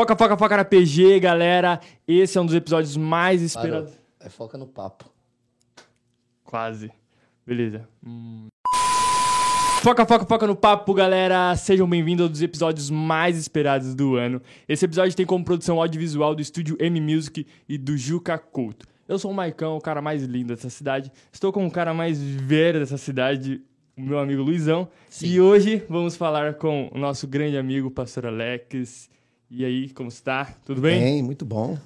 Foca, foca, foca na PG, galera. Esse é um dos episódios mais esperados. É foca no papo. Quase. Beleza. Hum. Foca, foca, foca no papo, galera. Sejam bem-vindos a um dos episódios mais esperados do ano. Esse episódio tem como produção audiovisual do estúdio M Music e do Juca Couto. Eu sou o Maicão, o cara mais lindo dessa cidade. Estou com o cara mais velho dessa cidade, o meu amigo Luizão. Sim. E hoje vamos falar com o nosso grande amigo, pastor Alex. E aí, como está? Tudo bem? Bem, muito bom.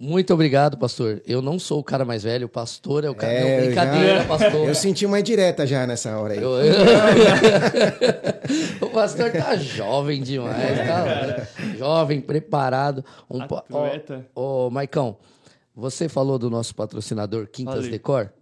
Muito obrigado, pastor. Eu não sou o cara mais velho, o pastor é o cara. É, não, eu brincadeira, já- pastor. Eu senti uma direta já nessa hora aí. Eu- o pastor tá jovem demais, tá? Jovem, preparado. Um pa- ó, Atleta. Ô, Maicão, você falou do nosso patrocinador Quintas Falei. Decor?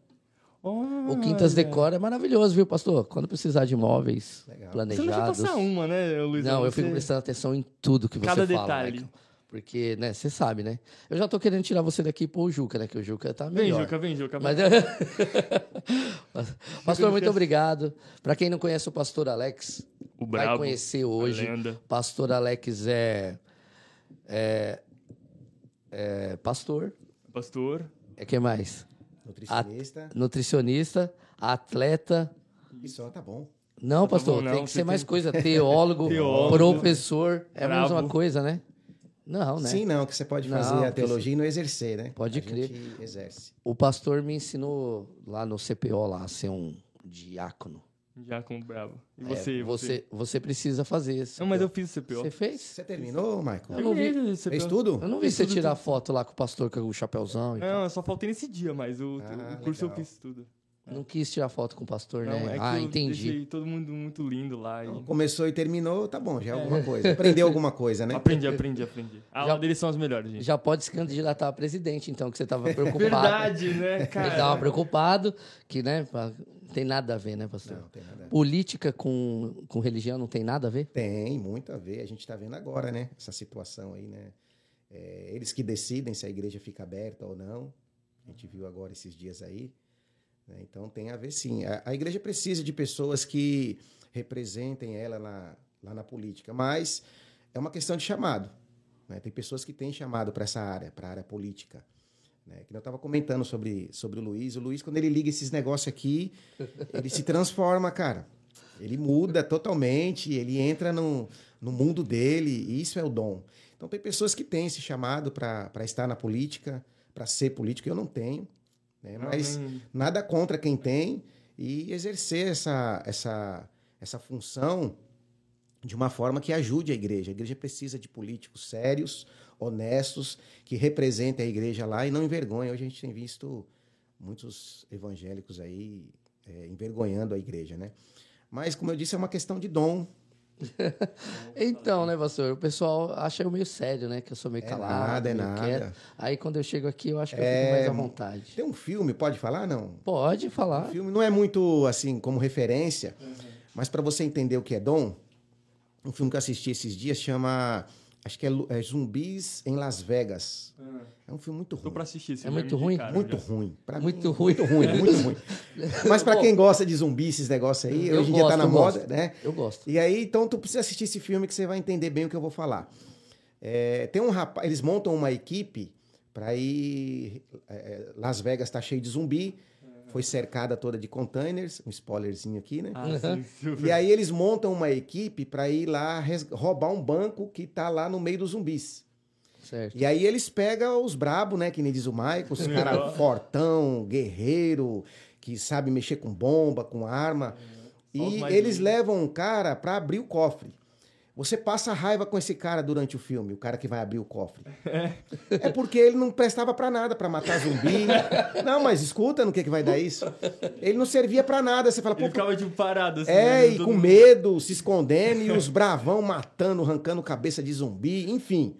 O Quintas Olha. Decor é maravilhoso, viu, pastor? Quando precisar de imóveis Você não deixa planejados. passar uma, né, Luizão? Não, eu fico Você- prestando atenção em tudo que você Cada fala, detalhe. Maicon. Porque, né, você sabe, né? Eu já tô querendo tirar você daqui pro Juca, né? Que o Juca tá Vem, melhor. Juca, vem, Juca. Mas... pastor, muito obrigado. Pra quem não conhece o pastor Alex, O vai conhecer hoje. Pastor Alex é, é, é pastor. Pastor. É que mais? Nutricionista. Nutricionista, atleta. E só tá bom. Não, Tá pastor, bom, não, tem que você ser mais tem- coisa. Teólogo, Teólogo, professor. É a mesma brabo. coisa, né? Não, né? Sim, não, que você pode Não, fazer a que teologia e não exercer, né? Pode a crer. gente exerce. O pastor me ensinou lá no CPO lá a ser um diácono. Já com o brabo. E É, você, você, você precisa fazer isso. Não, mas eu fiz o CPO. Você fez? Você terminou, Michael? Eu não vi. CPO. Fez tudo? Eu não vi você tirar foto lá com o pastor com o chapéuzão e tal. Não, eu só faltei nesse dia, mas o, Ah, o curso legal. eu fiz tudo. Não quis tirar foto com o pastor, Não, né? é que ah, eu entendi. todo mundo muito lindo lá. E... Começou e terminou, tá bom, já é alguma coisa. Aprendeu alguma coisa, né? Aprendi, aprendi, aprendi. A aula Já- deles são as melhores, gente. Já pode se candidatar a presidente, então, que você tava preocupado. Verdade, né, Ele cara? tava preocupado, que, né, tem nada a ver, né, pastor? Não, tem nada. Política com, com religião não tem nada a ver? Tem muito a ver. A gente tá vendo agora, né? Essa situação aí, né? É, eles que decidem se a igreja fica aberta ou não. A gente viu agora esses dias aí. né? Então tem a ver sim. A, a igreja precisa de pessoas que representem ela na- lá na política, mas é uma questão de chamado. né? Tem pessoas que têm chamado para essa área, para a área política. Né? Que eu estava comentando sobre, sobre o Luiz. O Luiz, quando ele liga esses negócios aqui, ele se transforma, cara. Ele muda totalmente, ele entra no, no mundo dele, e isso é o dom. Então, tem pessoas que têm esse chamado para estar na política, para ser político. Eu não tenho, né? mas Não, nem- nada contra quem tem e exercer essa, essa, essa função de uma forma que ajude a igreja. A igreja precisa de políticos sérios, honestos, que representem a igreja lá e não envergonhem. Hoje a gente tem visto muitos evangélicos aí é, envergonhando a igreja, né? Mas, como eu disse, é uma questão de dom. Então, né, pastor? O pessoal acha eu meio sério, né? Que eu sou meio É calado, nada, é nada. quieto. Aí quando eu chego aqui, eu acho que eu É, fico mais à vontade. Tem um filme, pode falar? Não. Pode O falar. filme não é muito, assim, como referência, Uhum. mas para você entender o que é dom, um filme que eu assisti esses dias chama... Acho que é, é Zumbis em Las Vegas. Ah, É um filme muito Tô ruim. pra assistir esse É muito ruim? indicaram Muito ruim. Pra Muito mim, ruim. Muito ruim, muito ruim. Mas para quem gosta de zumbi, esses negócios aí, eu hoje em dia tá na moda, gosto. né? Eu gosto. E aí, então, tu precisa assistir esse filme que você vai entender bem o que eu vou falar. É, tem um rapaz, eles montam uma equipe para ir. é, Las Vegas tá cheio de zumbi, foi cercada toda de containers, um spoilerzinho aqui, né? Ah, super. E aí eles montam uma equipe para ir lá roubar um banco que tá lá no meio dos zumbis. Certo. E aí eles pegam os brabos, né? Que nem diz o Michael, os caras fortão, guerreiro, que sabe mexer com bomba, com arma. Os E eles levam um cara para abrir o cofre. Você passa raiva com esse cara durante o filme, o cara que vai abrir o cofre. É porque ele não prestava pra nada, pra matar zumbi. Não, mas escuta no que, que vai dar isso. Ele não servia pra nada. Você fala, Ele pô, ficava tipo parado assim. é, né? e com mundo- medo, se escondendo, e os bravão matando, arrancando cabeça de zumbi, enfim.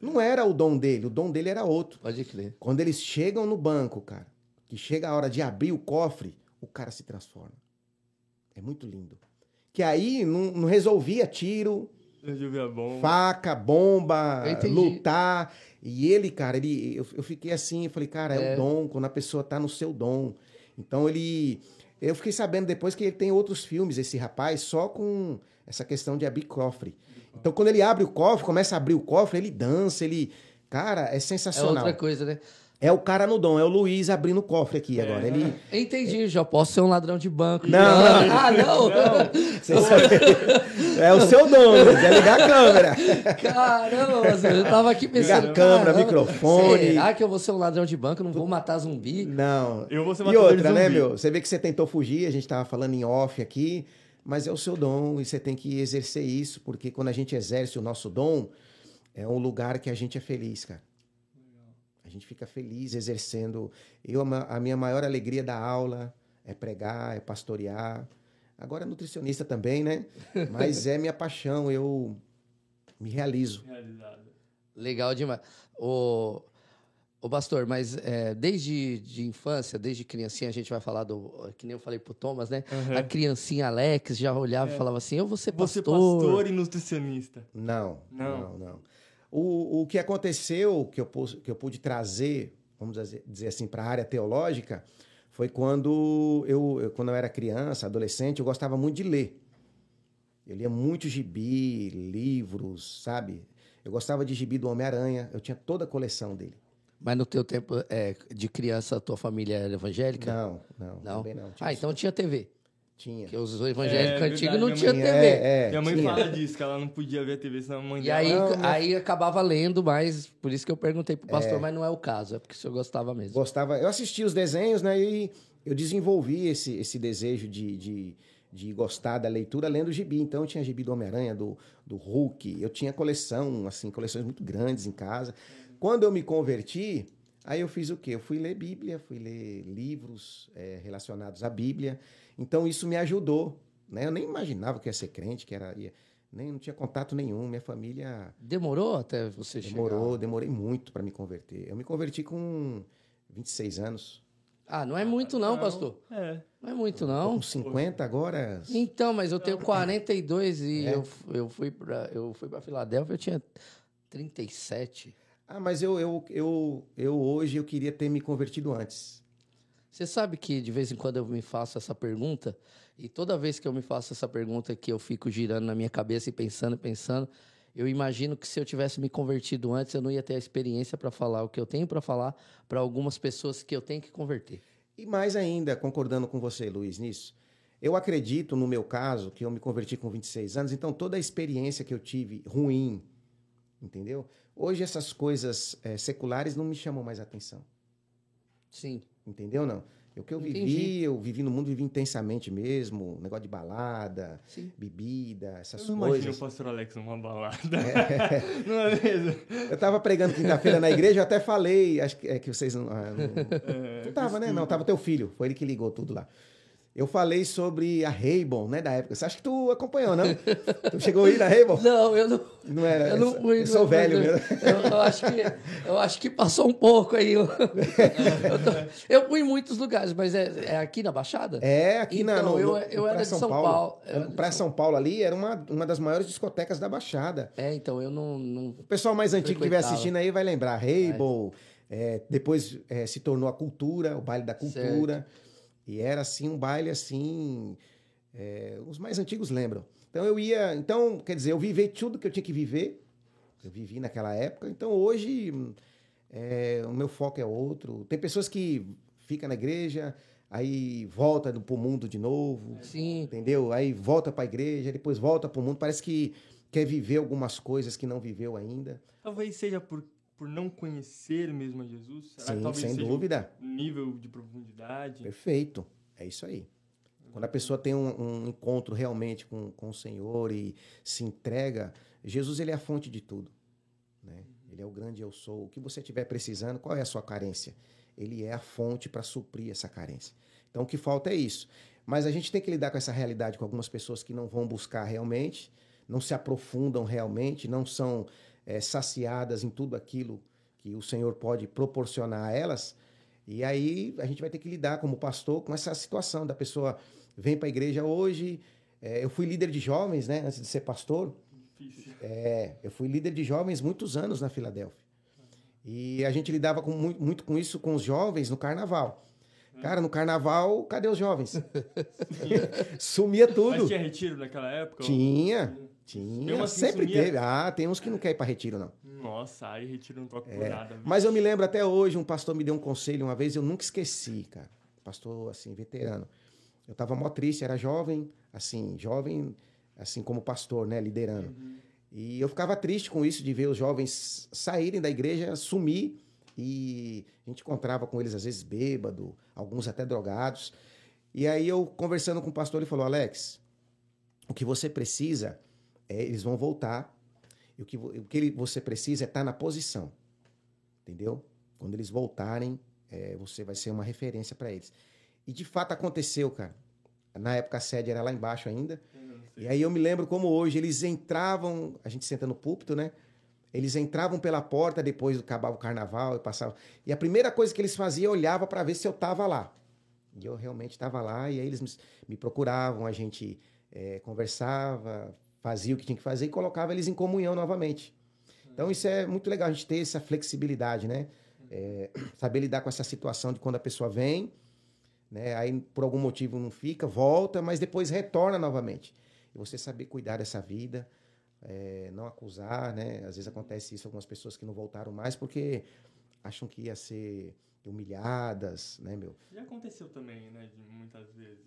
Não era o dom dele, o dom dele era outro. Pode crer. Quando eles chegam no banco, cara, que chega a hora de abrir o cofre, o cara se transforma. É muito lindo. Que aí não, não resolvia tiro, bomba. faca, bomba, lutar. E ele, cara, ele, eu, eu fiquei assim, eu falei, cara, é, É. o dom, quando a pessoa tá no seu dom. Então ele Eu fiquei sabendo depois que ele tem outros filmes, esse rapaz, só com essa questão de abrir cofre. Então, quando ele abre o cofre, começa a abrir o cofre, ele dança, ele. Cara, é É sensacional. outra coisa, né? É o cara no dom, é o Luiz abrindo o cofre aqui agora. Ele. Entendi, já posso ser um ladrão de banco. Não, Ah, não! Você sabe- é o seu dom, é ligar a câmera. Caramba, eu tava aqui pensando. Ligar a câmera, caramba, microfone. Será que eu vou ser um ladrão de banco? Não vou matar zumbi? Não. Eu vou ser E matador de outra, né, meu? Você vê que você tentou fugir, a gente tava falando em off aqui, mas é o seu dom e você tem que exercer isso, porque quando a gente exerce o nosso dom, é um lugar que a gente é feliz, cara. A gente fica feliz exercendo. Eu, a minha maior alegria da aula é pregar, é pastorear. Agora é nutricionista também, né? Mas é minha paixão, eu me realizo. Realizado. Legal demais. Ô, ô pastor, mas é, desde de infância, desde criancinha, a gente vai falar do. Que nem eu falei pro Thomas, né? Aham. A criancinha Alex já olhava e falava assim: eu vou ser Você pastor. pastor e nutricionista. Não, Não. não, não. O, o que aconteceu, que eu, que eu pude trazer, vamos dizer, assim, para a área teológica, foi quando eu, eu- quando eu era criança, adolescente, eu gostava muito de ler. Eu lia muito gibi, livros, sabe? Eu gostava de gibi do Homem-Aranha, eu tinha toda a coleção dele. Mas no teu tempo é, de criança, a tua família era evangélica? Não, não, Não? também não. Ah, então tinha TV. Tinha. Porque os evangélicos É, antigos verdade, não tinha mãe- TV. É, é, Minha mãe tinha. fala disso, que ela não podia ver a TV, senão a mãe E dela... aí, Não, minha- aí acabava lendo, mas por isso que eu perguntei pro pastor, mas não é o caso, é porque o senhor gostava mesmo. Gostava. Eu assistia os desenhos, né? E eu desenvolvi esse, esse desejo de, de, de gostar da leitura lendo gibi. Então eu tinha gibi do Homem-Aranha, do, do Hulk. Eu tinha coleção, assim, coleções muito grandes em casa. Quando eu me converti, aí eu fiz o quê? Eu fui ler Bíblia, fui ler livros eh, relacionados à Bíblia. Então isso me ajudou. Né? Eu nem imaginava que ia ser crente, que era. Ia, nem não tinha contato nenhum. Minha família Demorou até você demorou, chegar? demorei muito para me converter. Eu me converti com 26 anos. Ah, não é muito não, pastor. É. Não é muito Tô não. com 50 agora. Então, mas eu tenho 42 e É. eu, eu fui para eu fui para Filadélfia, eu tinha 37. Ah, mas eu, eu, eu, eu hoje eu queria ter me convertido antes. Você sabe que de vez em quando eu me faço essa pergunta, e toda vez que eu me faço essa pergunta que eu fico girando na minha cabeça e pensando, pensando, eu imagino que se eu tivesse me convertido antes, eu não ia ter a experiência para falar o que eu tenho para falar para algumas pessoas que eu tenho que converter. E mais ainda, concordando com você, Luiz, nisso, eu acredito, no meu caso, que eu me converti com 26 anos, então toda a experiência que eu tive ruim, entendeu? Hoje essas coisas eh, seculares não me chamam mais atenção, Sim. Entendeu não? O que eu Entendi. vivi, eu vivi no mundo, vivi intensamente mesmo, negócio de balada, Sim. bebida, essas Eu coisas. o pastor Alex numa balada. não é mesmo? Eu tava pregando quinta-feira na igreja, eu até falei, acho que, é que vocês não. ah, não... É, Tu tava, né? Não, tava teu filho, foi ele que ligou tudo lá. Eu falei sobre a Raybon, né, da época. Você acha que tu acompanhou, não? tu chegou aí na Raybon? Não, eu não. Não era. Eu não fui. Eu sou não, velho mesmo. Eu, eu acho que, eu acho que passou um pouco aí. Eu, eu tô- fui em muitos lugares, mas é, é aqui na Baixada? É, aqui na. Então, No, eu- no- eu era de São Paulo. Eu era de Praia São- São Paulo ali era uma, uma das maiores discotecas da Baixada. É, então eu não. não- O pessoal mais antigo que estiver assistindo aí vai lembrar. Rainbow, é, depois é, se tornou a cultura, o baile da cultura. E era assim, um baile assim. é, os mais antigos lembram. Então eu ia. Então, quer dizer, eu vivi tudo que eu tinha que viver. Eu vivi naquela época. Então hoje é, o meu foco é outro. Tem pessoas que ficam na igreja, aí volta pro mundo de novo. Sim. Entendeu? Aí volta para a igreja, depois volta para o mundo. Parece que quer viver algumas coisas que não viveu ainda. Talvez seja por, por não conhecer mesmo a Jesus. Será Sim, talvez sem dúvida. um nível de profundidade? Perfeito. É isso aí. Quando a pessoa tem um, um encontro realmente com, com o Senhor e se entrega, Jesus ele é a fonte de tudo. Né? Ele é o grande eu sou. O que você estiver precisando, qual é a sua carência? Ele é a fonte para suprir essa carência. Então o que falta é isso. Mas a gente tem que lidar com essa realidade com algumas pessoas que não vão buscar realmente, não se aprofundam realmente, não são eh, saciadas em tudo aquilo que o Senhor pode proporcionar a elas. E aí a gente vai ter que lidar como pastor com essa situação da pessoa vem para a igreja hoje. eh, eu fui líder de jovens, né, antes de ser pastor. Difícil. É, eu fui líder de jovens muitos anos na Filadélfia. E a gente lidava com muito, muito com isso com os jovens no carnaval. Cara, no carnaval, cadê os jovens? Sumia tudo. Mas tinha retiro naquela época? Tinha, tinha. Assim Sempre sumia? teve. Ah, tem uns que não querem ir pra retiro, não. Nossa, aí retiro não toca por É. nada. Mas eu me lembro até hoje, um pastor me deu um conselho uma vez, eu nunca esqueci, cara. Pastor, assim, veterano. Eu tava mó triste, era jovem, assim, jovem, assim como pastor, né, liderando. E eu ficava triste com isso de ver os jovens saírem da igreja, sumir, e a gente encontrava com eles às vezes bêbado, alguns até drogados. E aí eu conversando com o pastor, ele falou: "Alex, o que você precisa é eles vão voltar. E o que, o que ele- você precisa é estar na posição. Entendeu? Quando eles voltarem, é, você vai ser uma referência para eles. E de fato aconteceu, cara. Na época a sede era lá embaixo ainda. E aí eu me lembro como hoje eles entravam, a gente senta no púlpito, né? Eles entravam pela porta depois do acabar o carnaval e passavam. E a primeira coisa que eles faziam, olhava para ver se eu tava lá. E eu realmente estava lá, e aí eles me, procuravam, a gente eh, conversava, fazia o que tinha que fazer e colocava eles em comunhão novamente. Então isso é muito legal, a gente ter essa flexibilidade, né? Eh, saber lidar com essa situação de quando a pessoa vem, né? Aí por algum motivo não fica, volta, mas depois retorna novamente. E você saber cuidar dessa vida, eh, não acusar, né? Às vezes acontece isso algumas pessoas que não voltaram mais porque acham que ia ser humilhadas, né, meu? Já aconteceu também, né? Muitas vezes,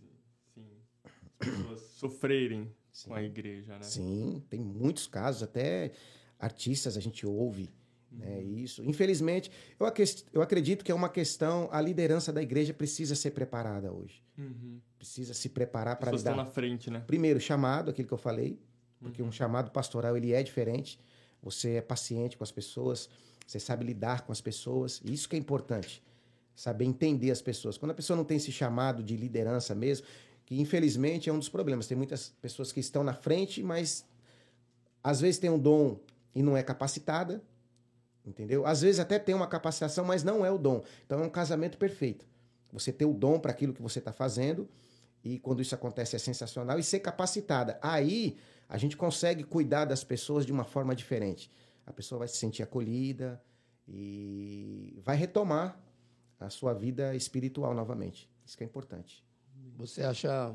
sim, as pessoas sofrerem com a igreja, né? Sim, tem muitos casos, até artistas a gente ouve né, isso. Infelizmente, eu, eu acredito que é uma questão, a liderança da igreja precisa ser preparada hoje. Uhum. Precisa se preparar para lidar. na frente, né? Primeiro, chamado, aquilo que eu falei, porque Uhum. um chamado pastoral ele é diferente. Você é paciente com as pessoas, você sabe lidar com as pessoas, e isso que é importante. Saber entender as pessoas. Quando a pessoa não tem esse chamado de liderança mesmo, que infelizmente é um dos problemas. Tem muitas pessoas que estão na frente, mas às vezes tem um dom e não é capacitada, entendeu? Às vezes até tem uma capacitação, mas não é o dom. Então é um casamento perfeito. Você ter o dom para aquilo que você está fazendo e quando isso acontece é sensacional e ser capacitada. Aí a gente consegue cuidar das pessoas de uma forma diferente. A pessoa vai se sentir acolhida e vai retomar a sua vida espiritual novamente. Isso que é importante. Você acha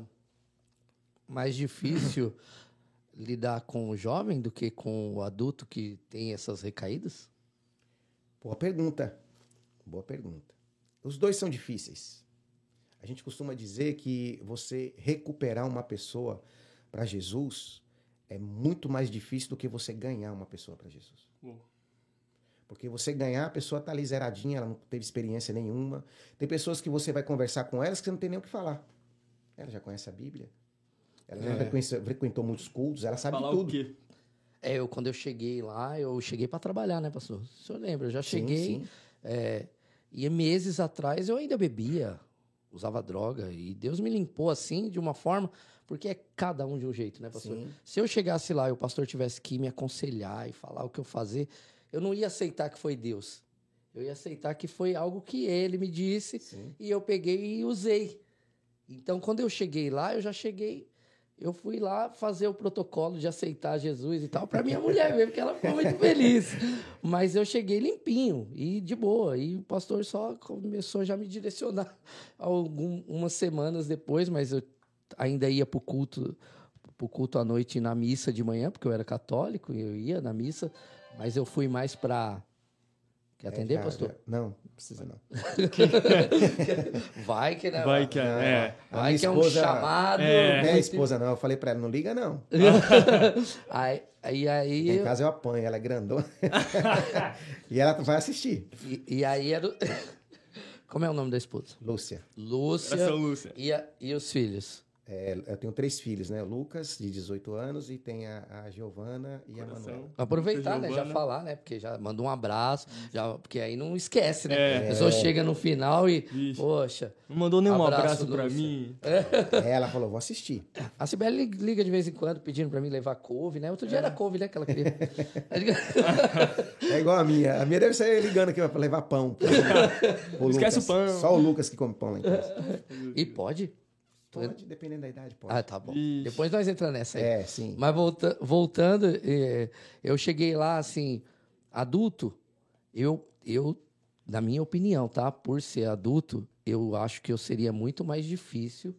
mais difícil lidar com o jovem do que com o adulto que tem essas recaídas? Boa pergunta. Boa pergunta. Os dois são difíceis. A gente costuma dizer que você recuperar uma pessoa para Jesus é muito mais difícil do que você ganhar uma pessoa para Jesus. Uou. Porque você ganhar, a pessoa tá ali zeradinha, ela não teve experiência nenhuma. Tem pessoas que você vai conversar com elas que você não tem nem o que falar. Ela já conhece a Bíblia. Ela já É. frequentou, frequentou muitos cultos, ela sabe Falar de o tudo. quê? É, eu quando eu cheguei lá, eu cheguei para trabalhar, né, pastor? O senhor lembra? Eu já Sim, cheguei. sim. é, e meses atrás eu ainda bebia, usava droga. E Deus me limpou assim, de uma forma. Porque é cada um de um jeito, né, pastor? Sim. Se eu chegasse lá e o pastor tivesse que me aconselhar e falar o que eu fazer, eu não ia aceitar que foi Deus. Eu ia aceitar que foi algo que ele me disse Sim. e eu peguei e usei. Então, quando eu cheguei lá, eu já cheguei. Eu fui lá fazer o protocolo de aceitar Jesus e tal, para minha mulher mesmo, porque ela ficou muito feliz. Mas eu cheguei limpinho e de boa. E o pastor só começou já a me direcionar algumas semanas depois, mas eu ainda ia pro culto, pro culto à noite na missa de manhã, porque eu era católico e eu ia na missa, mas eu fui mais para Quer atender, É, já- pastor? já- Não, não precisa não. Vai que né? Vai que é. Não. é. Vai que é um esposa- chamado. É. Não é a esposa, não. Eu falei pra ela, não liga, não. Aí, aí, aí, Em casa eu apanho, ela é grandona. e ela vai assistir. e, e aí era. Como é o nome da esposa? Lúcia. Lúcia. Essa Lúcia. E, a- e os filhos? É, eu tenho três filhos, né? O Lucas, de 18 anos, e tem a, a Giovana e a Coração. Manuela. Aproveitar, né? Já falar, né? Porque já manda um abraço, já, porque aí não esquece, né? É. A pessoa chega no final e, Vixe. poxa. Não mandou nenhum Abraço, abraço, pra Lúcia. mim. Aí ela falou, vou assistir. A Sibeli liga de vez em quando pedindo pra mim levar couve, né? Outro dia era couve, né? Que ela queria. É igual a minha. A minha deve sair ligando aqui pra levar pão. pro- pro Esquece Lucas. o pão. Só o Lucas que come pão lá em casa. e pode? Pode, dependendo da idade, pode. Ah, tá bom. Ixi. Depois nós entramos nessa aí. É, sim. Mas volta, voltando, é, eu cheguei lá, assim, adulto, eu, eu, na minha opinião, tá? Por ser adulto, eu acho que eu seria muito mais difícil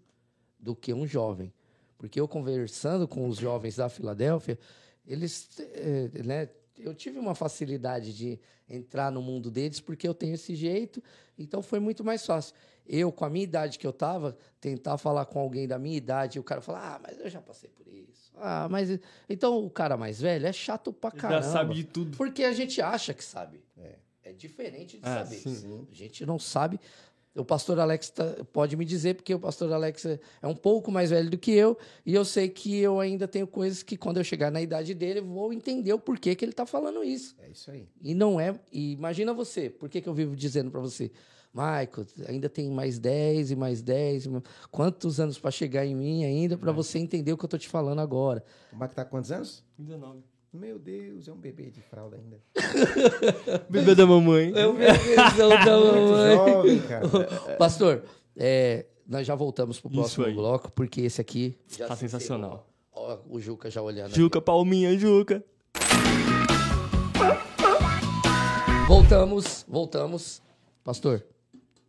do que um jovem. Porque eu conversando com os jovens da Filadélfia, eles, eh, né, eu tive uma facilidade de entrar no mundo deles porque eu tenho esse jeito, então foi muito mais fácil. Eu, com a minha idade que eu tava, tentar falar com alguém da minha idade, e o cara falar, ah, mas eu já passei por isso. Ah, mas. Então o cara mais velho é chato pra caramba. já sabe de tudo. Porque a gente acha que sabe. É. É diferente de Ah, saber. sim. A gente não sabe. O pastor Alex tá- pode me dizer, porque o pastor Alex é é um pouco mais velho do que eu, e eu sei que eu ainda tenho coisas que, quando eu chegar na idade dele, eu vou entender o porquê que ele está falando isso. É isso aí. E não é. E imagina você, por que, que eu vivo dizendo para você, Michael, ainda tem mais 10 e mais 10, e mais- quantos anos para chegar em mim ainda para você entender o que eu tô te falando agora? O Marco tá com quantos anos? 19. Meu Deus, é um bebê de fralda ainda. Bebê da mamãe. É o bebezão da mamãe. Jovem, cara. Pastor, é, nós já voltamos pro próximo bloco, porque esse aqui já Tá se sensacional. Ó, o Juca já olhando. Juca, palminha, Juca. aqui. Voltamos, voltamos. Pastor,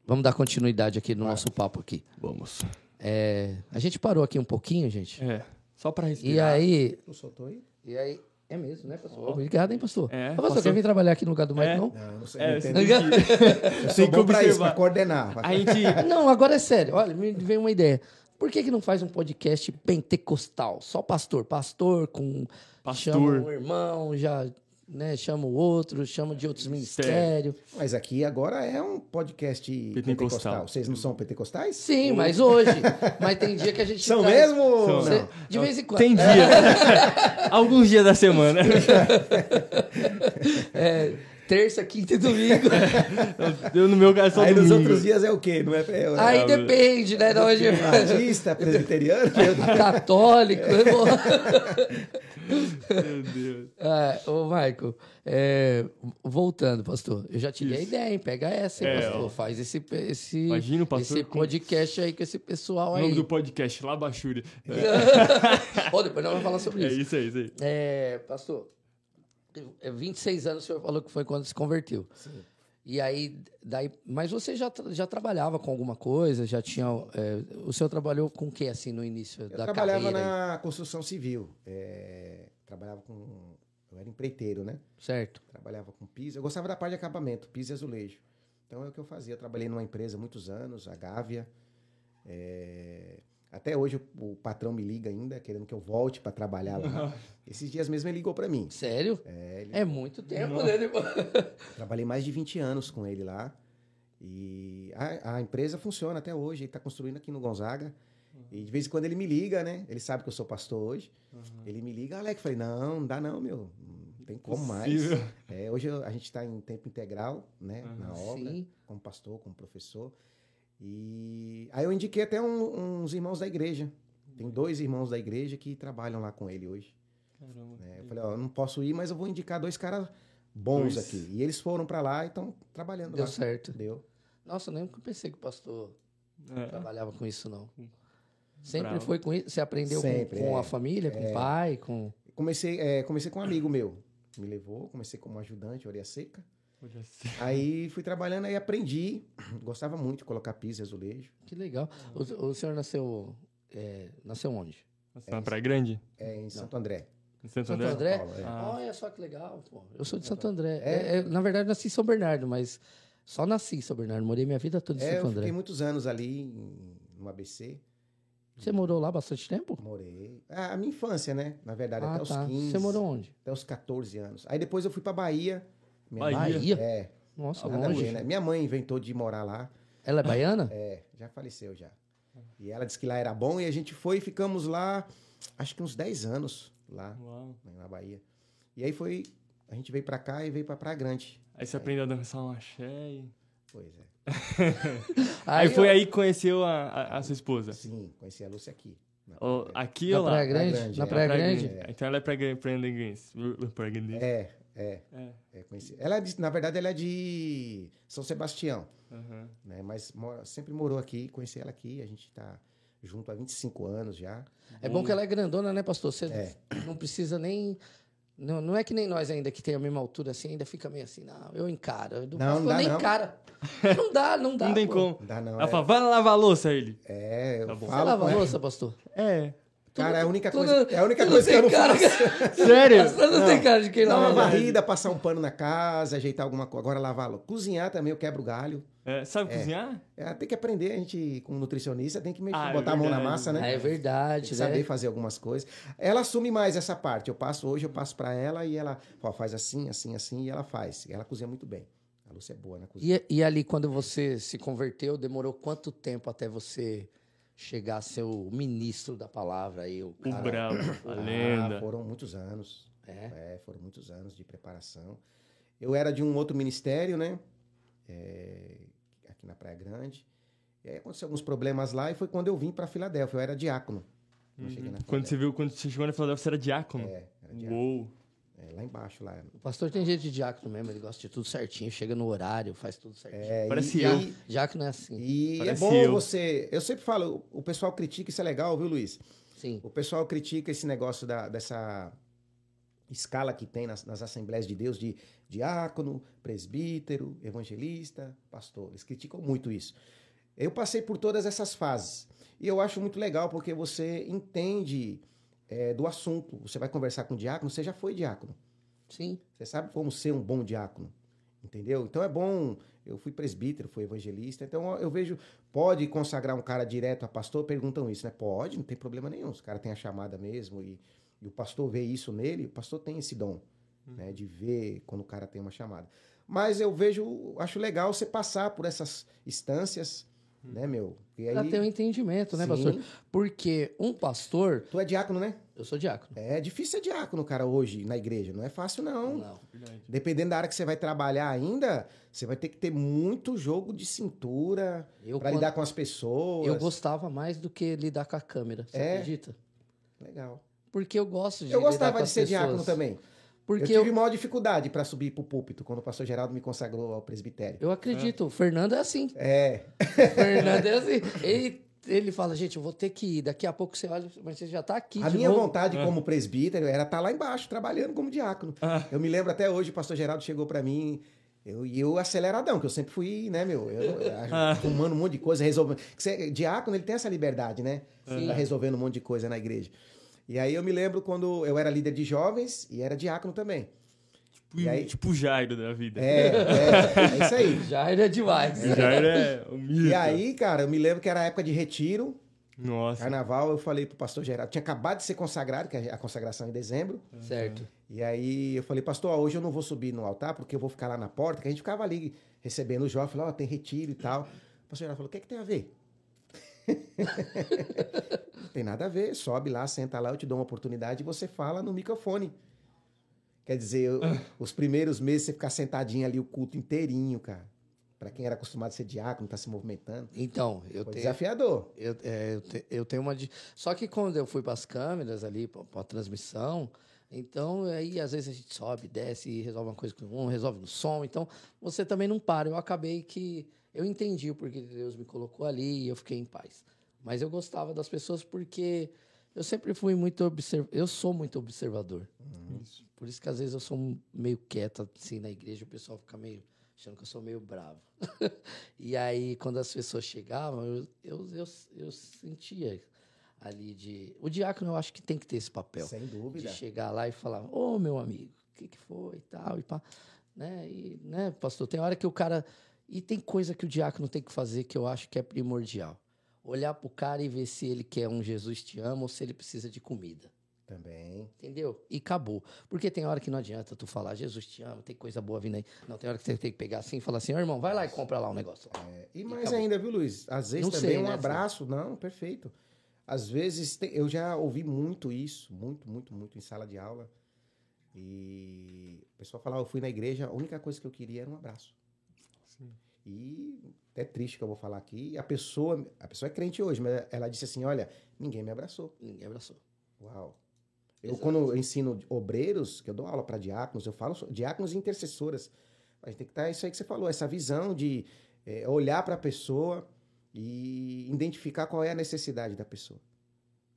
vamos dar continuidade aqui no nosso papo aqui. Vamos. É, a gente parou aqui um pouquinho, gente. É, só pra E respirar. aí, Tu soltou aí? e aí, é mesmo, né, pastor? Obrigado, hein, pastor? É, Ô, pastor, pastor. quer vir trabalhar aqui no lugar do Mike, É. não? Não, não sei. É, não Eu que bom pra isso, pra coordenar. A gente... Não, agora é sério. Olha, me veio uma ideia. Por que, que não faz um podcast pentecostal? Só pastor. Pastor com. Pastor. Chama um irmão, já né, chama o outro, chama de outros ministérios. Mas aqui agora é um podcast Pentecostal. pentecostal. Vocês não são pentecostais? Sim, mas hoje. Mas tem dia que a gente. São traz- mesmo? São. Cê- Não. de vez em quando. Tem dia. Alguns dias da semana. É, terça, quinta e domingo. Eu, no meu caso, só Aí nos domingo. outros dias é o quê? Não é, é, é Aí depende, né? Batista, presbiteriano? Meu Deus. Meu Deus. Ah, ô, Michael, é, voltando, pastor, eu já tive a ideia, hein? Pega essa, hein, É, pastor. ó. Faz esse, esse, Imagina o pastor esse com- podcast aí com esse pessoal O aí. nome do podcast, Labachúria. Ó, depois nós vamos falar sobre É isso. isso aí, isso aí. É, pastor, é 26 anos o senhor falou que foi quando se converteu. E aí, daí, mas você já, já trabalhava com alguma coisa? Já tinha. é, o senhor trabalhou com o que assim no início Eu da trabalhava carreira? aí? na construção civil. é, trabalhava com. Eu era empreiteiro, né? Certo. Trabalhava com piso. Eu gostava da parte de acabamento, piso e azulejo. Então é o que eu fazia. Eu trabalhei numa empresa há muitos anos, a Gávea. É, Até hoje o, o patrão me liga ainda, querendo que eu volte para trabalhar lá. Esses dias mesmo ele ligou para mim. Sério? É, ele- É muito tempo, né? Trabalhei mais de 20 anos com ele lá. E a, a empresa funciona até hoje. Ele está construindo aqui no Gonzaga. E de vez em quando ele me liga, né? Ele sabe que eu sou pastor hoje. Ele me liga, Alex, eu falei, não, não dá não, meu. Não tem como mais. É, hoje a gente está em tempo integral, né? Na obra, Sim. como pastor, como professor. E aí eu indiquei até um- uns irmãos da igreja. Tem dois irmãos da igreja que trabalham lá com ele hoje. Caramba. né? Eu falei, ó, eu não posso ir, mas eu vou indicar dois caras bons Dois. aqui. E eles foram para lá e estão trabalhando Deu lá. certo. Deu. Nossa, eu nunca pensei que o pastor É. trabalhava com isso, não. Sempre Bravo. foi com isso? Você aprendeu com- Sempre, com, é. a família, com o pai, com... Comecei, é, comecei com um amigo meu. Me levou, comecei como ajudante, orelha seca. Eu. Aí fui trabalhando, aí aprendi. Gostava muito de colocar piso e azulejo. Que legal. O, o senhor nasceu... é, nasceu onde? Você tá na Praia Grande? É, em Santo André. Em Santo Santo André? André? Paulo, é. Ah. Olha só que legal, pô. Eu sou de Santo André. É, é, na verdade, nasci em São Bernardo, mas só nasci em São Bernardo. Morei minha vida toda em É, Santo eu André. fiquei muitos anos ali em- no ABC. Você morou lá bastante tempo? Morei. Ah, a minha infância, né? Na verdade, ah, até os tá. 15. Você morou onde? Até os 14 anos. Aí depois eu fui pra Bahia. Minha Bahia? mãe- É, Nossa, nada a longe. né? Minha mãe inventou de morar lá. Ela é baiana? É, já faleceu já. E ela disse que lá era bom e a gente foi e ficamos lá, acho que uns 10 anos lá Uau. né, na Bahia. E aí foi, a gente veio pra cá e veio pra Praia Grande. Aí você aprendeu a dançar um axé e... Pois é. Aí, foi ó, aí que conheceu a, a, a sua esposa. Sim, conheci a Lúcia aqui. na Praia Grande. aqui Na ou lá? Praia Grande? Praia Grande, Na é. Praia Grande? É. Então ela é praia Grandense. Praia Grandense. É, é, É. é, conheci. Ela é de- na verdade, ela é de São Sebastião, Aham. né? Mas mora- sempre morou aqui, conheci ela aqui, a gente tá junto há 25 anos já. É bom que ela é grandona, né, pastor? Você É. não precisa nem Não, não é que nem nós ainda que tem a mesma altura assim, ainda fica meio assim, não, eu encaro. Eu Não, não dá, nem não. encara. Não dá, não dá. Não tem pô. como. Não dá não. Ela É, fala, vai lá lavar a louça, ele. é, eu Tá bom. Você lava a louça, pastor? É. Cara, é a única Tudo- coisa, é a única coisa que eu não cara. faço. Sério? Pastor não, tem cara de quem Dar lava uma louça. varrida, passar um pano na casa, ajeitar alguma coisa. Agora lavar. Cozinhar também, eu quebro galho. É, sabe cozinhar? É, tem que aprender, a gente, como nutricionista, tem que mexer, Ah, é botar a mão na massa, né? Ah, é verdade, Tem que né? saber fazer algumas coisas. Ela assume mais essa parte. Eu passo hoje, eu passo pra ela e ela ó, faz assim, assim, assim, e ela faz. E ela cozinha muito bem. A Lúcia é boa na cozinha. E, e ali, quando você se converteu, demorou quanto tempo até você chegar a ser o ministro da palavra aí? O O cara? brabo, a Ah, lenda. foram muitos anos. É? É, foram muitos anos de preparação. Eu era de um outro ministério, né? É, aqui na Praia Grande. E aí aconteceu alguns problemas lá e foi quando eu vim pra Filadélfia. Eu era diácono. Eu cheguei na Uhum. Quando você viu, quando você chegou na Filadélfia, você era diácono? É, era diácono. Uou. É, lá embaixo, lá. O pastor tem jeito de diácono mesmo, ele gosta de tudo certinho, chega no horário, faz tudo certinho. É, Parece e, eu. E, Diácono é assim. e é Parece bom eu. você. Eu sempre falo, o pessoal critica, isso é legal, viu, Luiz? Sim. O pessoal critica esse negócio da, dessa escala que tem nas, nas Assembleias de Deus de diácono, presbítero, evangelista, pastor. Eles criticam muito isso. Eu passei por todas essas fases. E eu acho muito legal porque você entende é, do assunto. Você vai conversar com o diácono, você já foi diácono. Sim. Você sabe como ser um bom diácono. Entendeu? Então é bom. Eu fui presbítero, fui evangelista. Então eu vejo. Pode consagrar um cara direto a pastor? Perguntam isso, né? Pode, não tem problema nenhum. Se o cara tem a chamada mesmo e, e o pastor vê isso nele, o pastor tem esse dom, né? De ver quando o cara tem uma chamada. Mas eu vejo, acho legal você passar por essas instâncias, né, meu? E Pra ter um entendimento, né, Sim. pastor? Porque um pastor. Tu é diácono, né? Eu sou diácono. É difícil ser diácono, cara, hoje na igreja. Não é fácil, não. Não. Dependendo da área que você vai trabalhar ainda, você vai ter que ter muito jogo de cintura Eu, para quando- lidar com as pessoas. eu gostava mais do que lidar com a câmera. Você É? acredita? Legal. Porque eu gosto de Eu gostava de ser pessoas. diácono também. Porque eu eu, tive maior dificuldade para subir pro púlpito quando o pastor Geraldo me consagrou ao presbitério. eu acredito. O Fernando é assim. É, O Fernando é assim. Ele, ele fala, gente, eu vou ter que ir. Daqui a pouco você olha, mas você já tá aqui. a de minha novo. vontade como presbítero era estar lá embaixo, trabalhando como diácono. Ah. Eu me lembro até hoje, o pastor Geraldo chegou para mim, eu, e eu aceleradão, que eu sempre fui, né, meu, eu, eu, Ah. fumando um monte de coisa, resolvendo. Diácono, ele tem essa liberdade, né? Sim. Tá resolvendo um monte de coisa na igreja. E aí eu me lembro quando eu era líder de jovens e era diácono também. Tipo, E aí- tipo o Jairo da vida. É, é, é isso aí. Já ele é demais. O Jairo é o mito. E aí, cara, eu me lembro que era a época de retiro, Nossa. carnaval, eu falei pro pastor Geraldo, tinha acabado de ser consagrado, que é a consagração é em dezembro. Certo. E aí eu falei, pastor, ó, hoje eu não vou subir no altar, porque eu vou ficar lá na porta, que a gente ficava ali recebendo o jovem, falou, ó, tem retiro e tal. O pastor Geraldo falou, o que, é que tem a ver? Não tem nada a ver, sobe lá, senta lá, eu te dou uma oportunidade e você fala no microfone. Quer dizer, eu- os primeiros meses você ficar sentadinho ali o culto inteirinho, cara. Pra quem era acostumado a ser diácono, tá se movimentando. Então, eu tenho. desafiador. Eu, é, eu, te- eu tenho uma. Só que quando eu fui para as câmeras ali, para a transmissão, então aí às vezes a gente sobe, desce e resolve uma coisa com um, resolve no som. Então você também não para. Eu acabei que. Eu entendi o porquê Deus me colocou ali e eu fiquei em paz. Mas eu gostava das pessoas porque eu sempre fui muito observador. Eu sou muito observador. Por isso que às vezes eu sou meio quieto assim na igreja, o pessoal fica meio achando que eu sou meio bravo. e aí, quando as pessoas chegavam, eu, eu, eu, eu sentia ali de. O diácono eu acho que tem que ter esse papel. Sem De dúvida. chegar lá e falar, ô meu amigo, o que, que foi e tal, e pá. Né? E, né, pastor, tem hora que o cara. E tem coisa que o diácono tem que fazer que eu acho que é primordial. Olhar pro cara e ver se ele quer um Jesus te ama ou se ele precisa de comida. Também. Entendeu? E acabou. Porque tem hora que não adianta tu falar, Jesus te ama, tem coisa boa vindo aí. Não, tem hora que você tem que pegar assim e falar assim, ô irmão, vai lá e compra lá um negócio. lá." É, e mais acabou. ainda, viu, Luiz? Às vezes Não também sei, um né, abraço. Não, perfeito. Às vezes, tem- eu já ouvi muito isso, muito, muito, muito em sala de aula. E o pessoal falava, eu fui na igreja, a única coisa que eu queria era um abraço. Sim. E é triste que eu vou falar aqui. A pessoa, a pessoa é crente hoje, mas ela disse assim: olha, ninguém me abraçou. Ninguém abraçou. Uau. Eu, Exato. quando eu ensino obreiros, que eu dou aula para diáconos, eu falo diáconos e intercessoras. A gente tem que estar isso aí que você falou, essa visão de é, olhar para a pessoa e identificar qual é a necessidade da pessoa.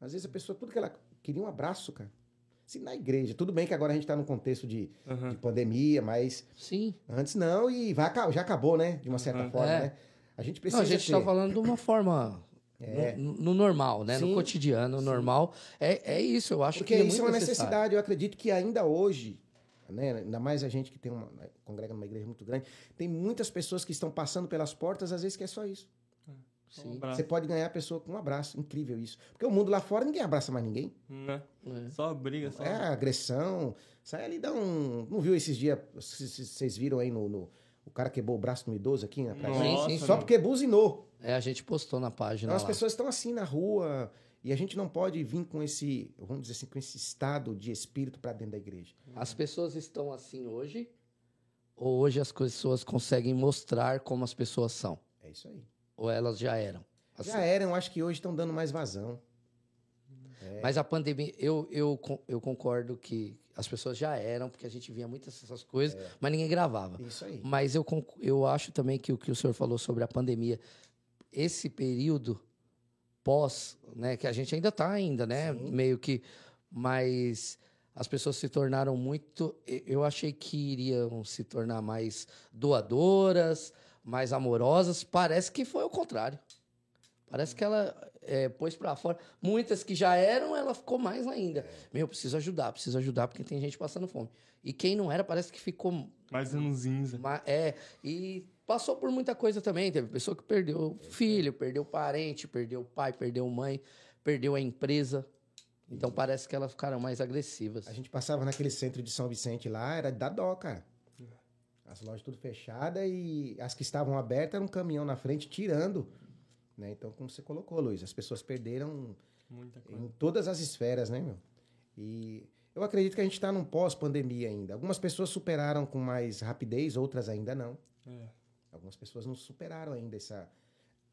Às vezes a pessoa, tudo que ela queria um abraço, cara. Se na igreja, tudo bem que agora a gente está num contexto de, Aham. de pandemia, mas Sim. antes não, e vai, já acabou, né? De uma certa Uhum. forma, É. né? A gente Não, precisa a gente ter. tá falando de uma forma. É. No, no normal, né? Sim. No cotidiano normal. É, é isso, eu acho Porque que é isso é uma necessário. necessidade. Eu acredito que ainda hoje, né, ainda mais a gente que tem uma, congrega numa igreja muito grande, tem muitas pessoas que estão passando pelas portas, às vezes que é só isso. Um Sim. abraço. Você pode ganhar a pessoa com um abraço. Incrível isso. Porque o mundo lá fora ninguém abraça mais ninguém. Né? É. Só briga, só. É agressão. Sai ali dá um. Não viu esses dias? Vocês viram aí no, no- O cara quebrou o braço no idoso aqui na praia? Nossa, Sim, sim, Só porque buzinou. É, a gente postou na página Então as lá. pessoas estão assim na rua. E a gente não pode vir com esse, vamos dizer assim, com esse estado de espírito para dentro da igreja. As pessoas estão assim hoje? Ou hoje as pessoas conseguem mostrar como as pessoas são? É isso aí. Ou elas já eram? Assim. Já eram, acho que hoje estão dando mais vazão. É. Mas a pandemia, eu, eu, eu concordo que as pessoas já eram, porque a gente via muitas dessas coisas, É. mas ninguém gravava. Isso aí. Mas eu, eu acho também que o que o senhor falou sobre a pandemia, esse período pós, né, que a gente ainda está ainda, né, Sim. meio que, mas as pessoas se tornaram muito, eu achei que iriam se tornar mais doadoras, mais amorosas, parece que foi o contrário. Parece que ela é, pôs pra fora. Muitas que já eram, ela ficou mais ainda. Meu, preciso ajudar, preciso ajudar, porque tem gente passando fome. E quem não era, parece que ficou Mais ranzinza. Ma- É, e passou por muita coisa também. Teve pessoa que perdeu filho, perdeu parente, perdeu pai, perdeu mãe, perdeu a empresa. Então parece que elas ficaram mais agressivas. A gente passava naquele centro de São Vicente lá, era da dó, cara. As lojas tudo fechadas e as que estavam abertas era um caminhão na frente tirando. Né? Então, como você colocou, Luiz, as pessoas perderam Muita coisa. em todas as esferas, né, meu? E eu acredito que a gente está num pós-pandemia ainda. Algumas pessoas superaram com mais rapidez, outras ainda não. É. Algumas pessoas não superaram ainda essa.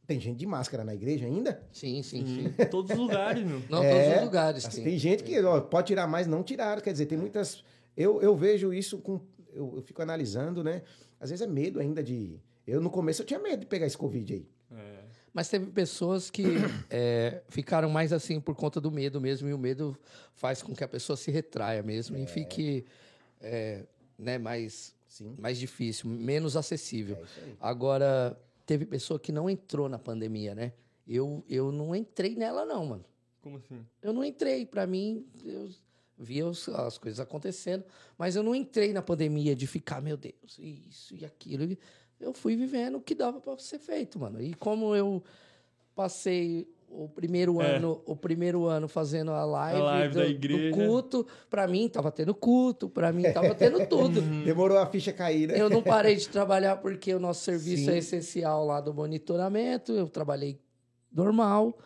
Tem gente de máscara na igreja ainda? Sim, sim, sim. Em todos os lugares, meu. Não É, todos os lugares. Assim, Tem. tem gente que ó, pode tirar mais, não tiraram. Quer dizer, tem muitas. Eu, eu vejo isso com. Eu, eu fico analisando, né? Às vezes é medo ainda de. Eu no começo eu tinha medo de pegar esse Covid aí. É. Mas teve pessoas que é, ficaram mais assim por conta do medo mesmo, e o medo faz com que a pessoa se retraia mesmo e fique é, né, mais, Sim. mais difícil, menos acessível. É. Agora, teve pessoa que não entrou na pandemia, né? Eu, eu não entrei nela, não, mano. Como assim? Eu não entrei. Pra mim, eu via os- as coisas acontecendo, mas eu não entrei na pandemia de ficar, meu Deus, isso e aquilo. Eu fui vivendo o que dava pra ser feito, mano. E como eu passei o primeiro É. ano, o primeiro ano fazendo a live, A live do, da do igreja. culto, pra mim tava tendo culto, pra mim tava tendo tudo. Demorou a ficha cair, né? Eu não parei de trabalhar porque o nosso serviço Sim. é essencial lá do monitoramento. Eu trabalhei normal.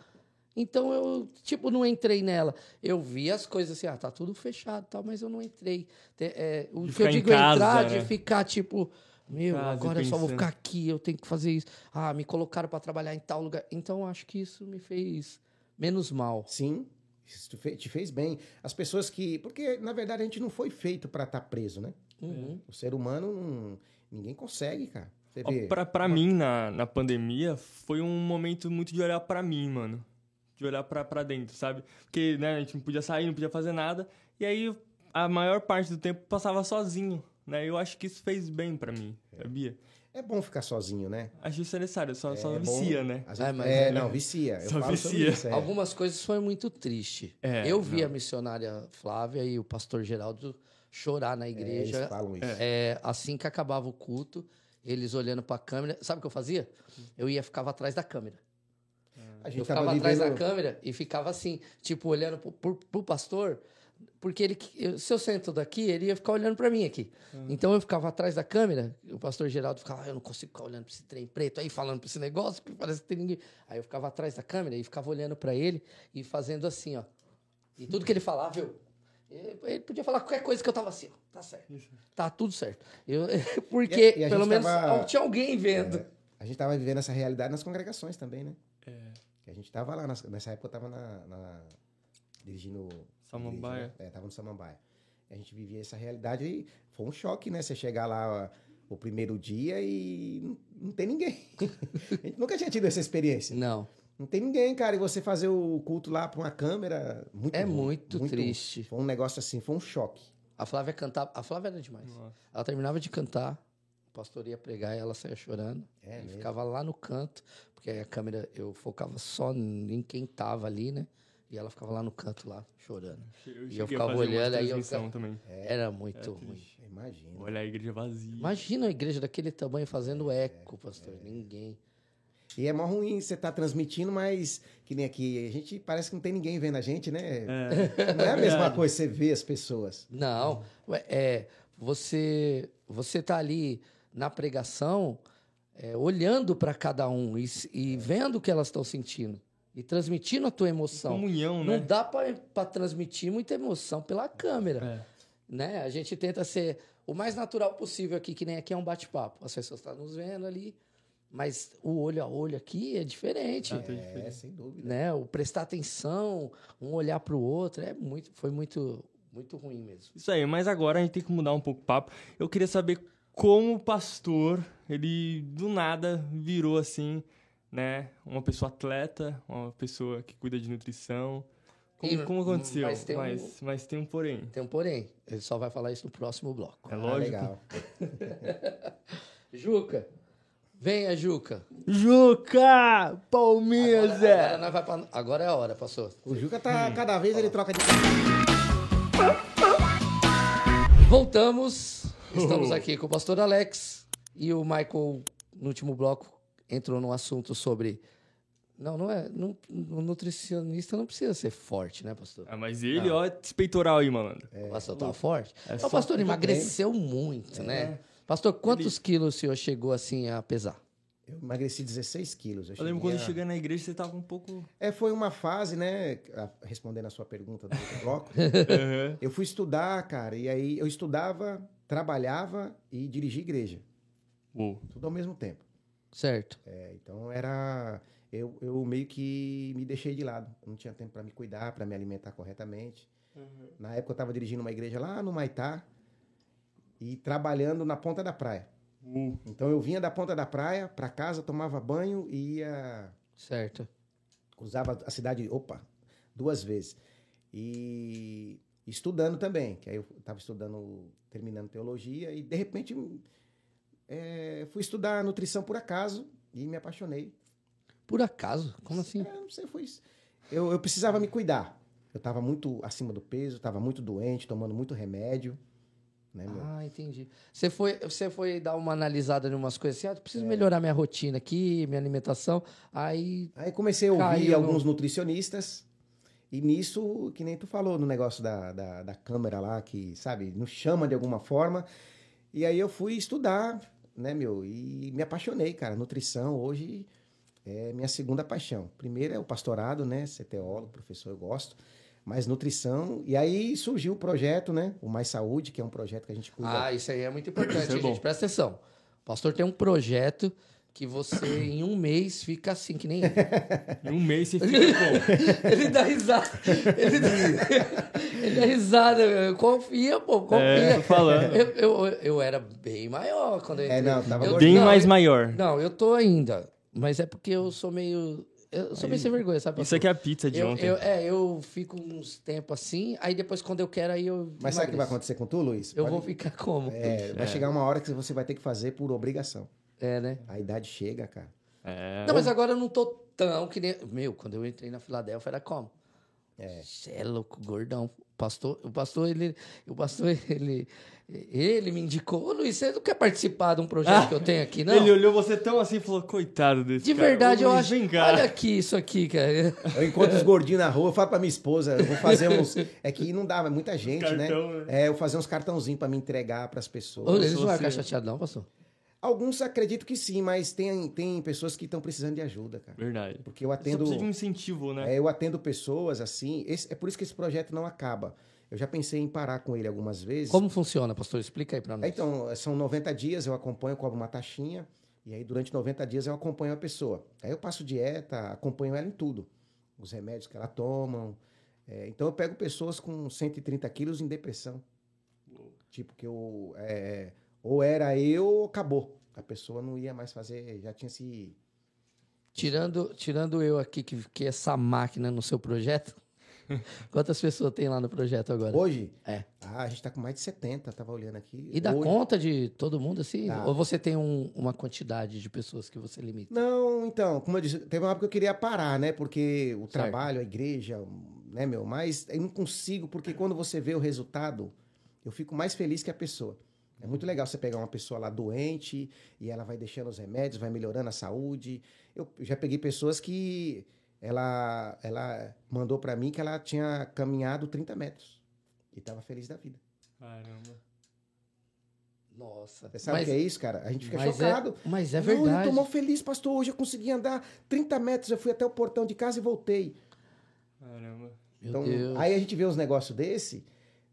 Então eu, tipo, não entrei nela. Eu vi as coisas assim, ah, tá tudo fechado e tal, mas eu não entrei. É, o De que eu digo casa, entrar, né? de ficar, tipo, meu, Casa, agora eu só vou ficar aqui, eu tenho que fazer isso. Ah, me colocaram pra trabalhar em tal lugar. Então eu acho que isso me fez menos mal. Sim. Isso te fe- te fez bem. As pessoas que. Porque, na verdade, a gente não foi feito para estar preso, né? Uhum. O ser humano, não- ninguém consegue, cara. Você Ó, vê. Pra, pra mim, na, na pandemia, foi um momento muito de olhar pra mim, mano. De olhar pra, pra dentro, sabe? Porque, né, a gente não podia sair, não podia fazer nada. E aí, a maior parte do tempo passava sozinho, né? Eu acho que isso fez bem pra mim, sabia? É bom ficar sozinho, né? Acho isso necessário, só, só É bom- vicia, né? Às É, mas- é, não, vicia. Eu Só falo sobre vicia. isso, é. Algumas coisas foi muito triste. É, eu vi não. a missionária Flávia e o pastor Geraldo chorar na É, igreja. eles falam isso. É, assim que acabava o culto, eles olhando pra câmera. Sabe o que eu fazia? Eu ia ficava atrás da câmera. A Eu gente ficava tava atrás da vivendo. câmera e ficava assim, tipo, olhando pro, pro, pro pastor, porque ele, eu- se eu sento daqui, ele ia ficar olhando pra mim aqui. Então eu ficava atrás da câmera, o pastor Geraldo ficava, ah, eu não consigo ficar olhando pra esse trem preto aí, falando pra esse negócio, que parece que tem ninguém. Aí eu ficava atrás da câmera e ficava olhando pra ele e fazendo assim, ó. E tudo que ele falava, eu. Ele podia falar qualquer coisa que eu tava assim, ó, tá certo. Tá tudo certo. Eu, porque, E a- e a pelo menos, tava- tinha alguém vendo. É, a gente tava vivendo essa realidade nas congregações também, né? É. Que A gente tava lá, nessa época eu tava na, na- dirigindo. Samambaia. igreja, né? É, tava no Samambaia. E a gente vivia essa realidade e foi um choque, né? Você chegar lá o primeiro dia e não, não tem ninguém. a gente nunca tinha tido essa experiência. Não. Não tem ninguém, cara. E você fazer o culto lá pra uma câmera. Muito É ruim, muito, triste. Foi um negócio assim, foi um choque. A Flávia cantava. A Flávia era demais. Ela terminava de cantar, o pastor ia pregar e ela saía chorando. É e mesmo. ficava lá no canto, porque aí a câmera, eu focava só em quem tava ali, né? E ela ficava lá no canto, lá, chorando. Eu E eu ficava olhando, aí eu ficava- também. Era muito ruim. triste. Imagina. Olha a igreja vazia. Imagina a igreja daquele tamanho fazendo eco, pastor. É. Ninguém. E é mó ruim você tá transmitindo, mas que nem aqui, a gente parece que não tem ninguém vendo a gente, né? É. Não é a mesma coisa você ver as pessoas. Não, é, você você tá ali na pregação, é, olhando para cada um e, e vendo o que elas estão sentindo e transmitindo a tua emoção. Comunhão, Não né? dá para transmitir muita emoção pela câmera, É. né? A gente tenta ser o mais natural possível aqui, que nem aqui é um bate-papo. As pessoas estão nos vendo ali, mas o olho a olho aqui é diferente. Tá É, diferente. sem dúvida. Né? O prestar atenção, um olhar para o outro, é muito, foi muito, muito ruim mesmo. Isso aí, mas agora a gente tem que mudar um pouco o papo. Eu queria saber como o pastor, ele do nada virou assim, né? Uma pessoa atleta, uma pessoa que cuida de nutrição. Como, E- como aconteceu? mas tem um- mas, mas tem um porém. Tem um porém. Ele só vai falar isso no próximo bloco. É Ah, lógico. legal. Juca, venha, Juca. Juca! Palmeiras, Agora, agora, pra- agora é a hora, pastor. O Juca tá, cada vez ele troca de. Voltamos. Estamos aqui com o pastor Alex e o Michael, no último bloco, entrou num assunto sobre. Não, não é. Não, o nutricionista não precisa ser forte, né, pastor? Ah, mas ele, ó, esse peitoral aí, malandro. O pastor tava forte? É o pastor emagreceu muito, né? Pastor, quantos quilos o senhor chegou assim a pesar? Eu emagreci 16 quilos. Eu lembro cheguei quando a- eu cheguei na igreja, você tava um pouco. É, foi uma fase, né? Respondendo a sua pergunta do outro bloco. Aham. eu fui estudar, cara, e aí eu estudava, trabalhava e dirigia igreja. Uou. Tudo ao mesmo tempo. Certo. É, então era. Eu, eu meio que me deixei de lado. Não tinha tempo para me cuidar, para me alimentar corretamente. Na época eu estava dirigindo uma igreja lá no Maitá e trabalhando na ponta da praia. Uou. Então eu vinha da ponta da praia para casa, tomava banho e ia Certo. usava a cidade, opa, duas vezes. E estudando também, que aí eu estava estudando, terminando teologia, e de repente é, fui estudar nutrição por acaso e me apaixonei. Por acaso? Como assim? É, não sei, foi isso. Eu, eu precisava me cuidar. Eu estava muito acima do peso, estava muito doente, tomando muito remédio. Né? Ah, entendi. Você foi, você foi dar uma analisada em umas coisas assim, ah, É. preciso melhorar minha rotina aqui, minha alimentação. Aí, Aí comecei a ouvir no- alguns nutricionistas. E nisso, que nem tu falou no negócio da, da, da câmera lá, que, sabe, nos chama de alguma forma. E aí eu fui estudar, né, meu? E me apaixonei, cara. Nutrição hoje é minha segunda paixão. Primeiro é o pastorado, né? Ser teólogo, professor, eu gosto. Mas nutrição. E aí surgiu o projeto, né? O Mais Saúde, que é um projeto que a gente cuida. ah, isso aí é muito importante, é hein, bom. gente. Presta atenção. O pastor tem um projeto que você, em um mês, fica assim, que nem ele. Em um mês você fica como? Ele dá risada. Ele dá, ele dá risada. meu. Confia, pô, confia. É, tô falando. Eu, eu, eu era bem maior quando eu É, entrei. não, tava Eu-. Bem não, mais eu- maior. Não, eu tô ainda. Mas é porque eu sou meio. Eu sou meio sem vergonha, sabe? Isso aqui é a pizza de eu, ontem. eu- é, eu fico uns tempos assim, aí depois quando eu quero, aí eu. Mas sabe o que vai emagreço. acontecer com tu, Luiz? Eu Pode- vou ficar como? É, É, vai chegar uma hora que você vai ter que fazer por obrigação. Né? A idade chega, cara. É. Não, mas agora eu não tô tão que nem. Meu, quando eu entrei na Filadélfia era como? É. Você é louco, gordão. O pastor, o pastor, ele. O pastor, ele. Ele me indicou. Ô, Luiz, você não quer participar de um projeto que eu tenho aqui, não? Ele olhou você tão assim e falou, coitado desse De cara. verdade, Ô, eu acho. Olha aqui isso aqui, cara. Eu encontro os gordinhos na rua, eu falo pra minha esposa, eu vou fazer uns. É que não dá, é muita gente, cartão, né? né? É, eu vou fazer uns cartãozinhos pra me entregar pras pessoas. Ô, eles não vão ficar chateados, não, pastor? Alguns acredito que sim, mas tem, tem pessoas que estão precisando de ajuda, cara. Verdade. Porque eu atendo. precisa de um incentivo, né? é, eu atendo pessoas assim. esse- é por isso que esse projeto não acaba. Eu já pensei em parar com ele algumas vezes. Como funciona, pastor? Explica aí pra nós. É, Então, são 90 dias, eu acompanho, cobro uma taxinha, e aí durante 90 dias eu acompanho a pessoa. Aí eu passo dieta, acompanho ela em tudo. Os remédios que ela tomam. É, então eu pego pessoas com 130 quilos em depressão. Tipo, que eu. é, ou era eu ou acabou. A pessoa não ia mais fazer, já tinha se. Tirando, tirando eu aqui, que fiquei essa máquina no seu projeto, quantas pessoas tem lá no projeto agora? Hoje? É. Ah, a gente tá com mais de 70, tava olhando aqui. E dá Hoje- conta de todo mundo assim? Dá. Ou você tem um- uma quantidade de pessoas que você limita? Não, então, como eu disse, teve uma época que eu queria parar, né? Porque o Certo. trabalho, a igreja, né, meu? Mas eu não consigo, porque quando você vê o resultado, eu fico mais feliz que a pessoa. É muito legal você pegar uma pessoa lá doente e ela vai deixando os remédios, vai melhorando a saúde. Eu já peguei pessoas que ela, ela mandou pra mim que ela tinha caminhado 30 metros e tava feliz da vida. Caramba. Nossa. Você sabe o que é isso, cara? A gente fica mas chocado. É, mas é Não, eu verdade. tô mó feliz, pastor. Hoje eu consegui andar 30 metros. Eu fui até o portão de casa e voltei. Caramba. Meu Então, Deus. aí a gente vê uns negócios desse,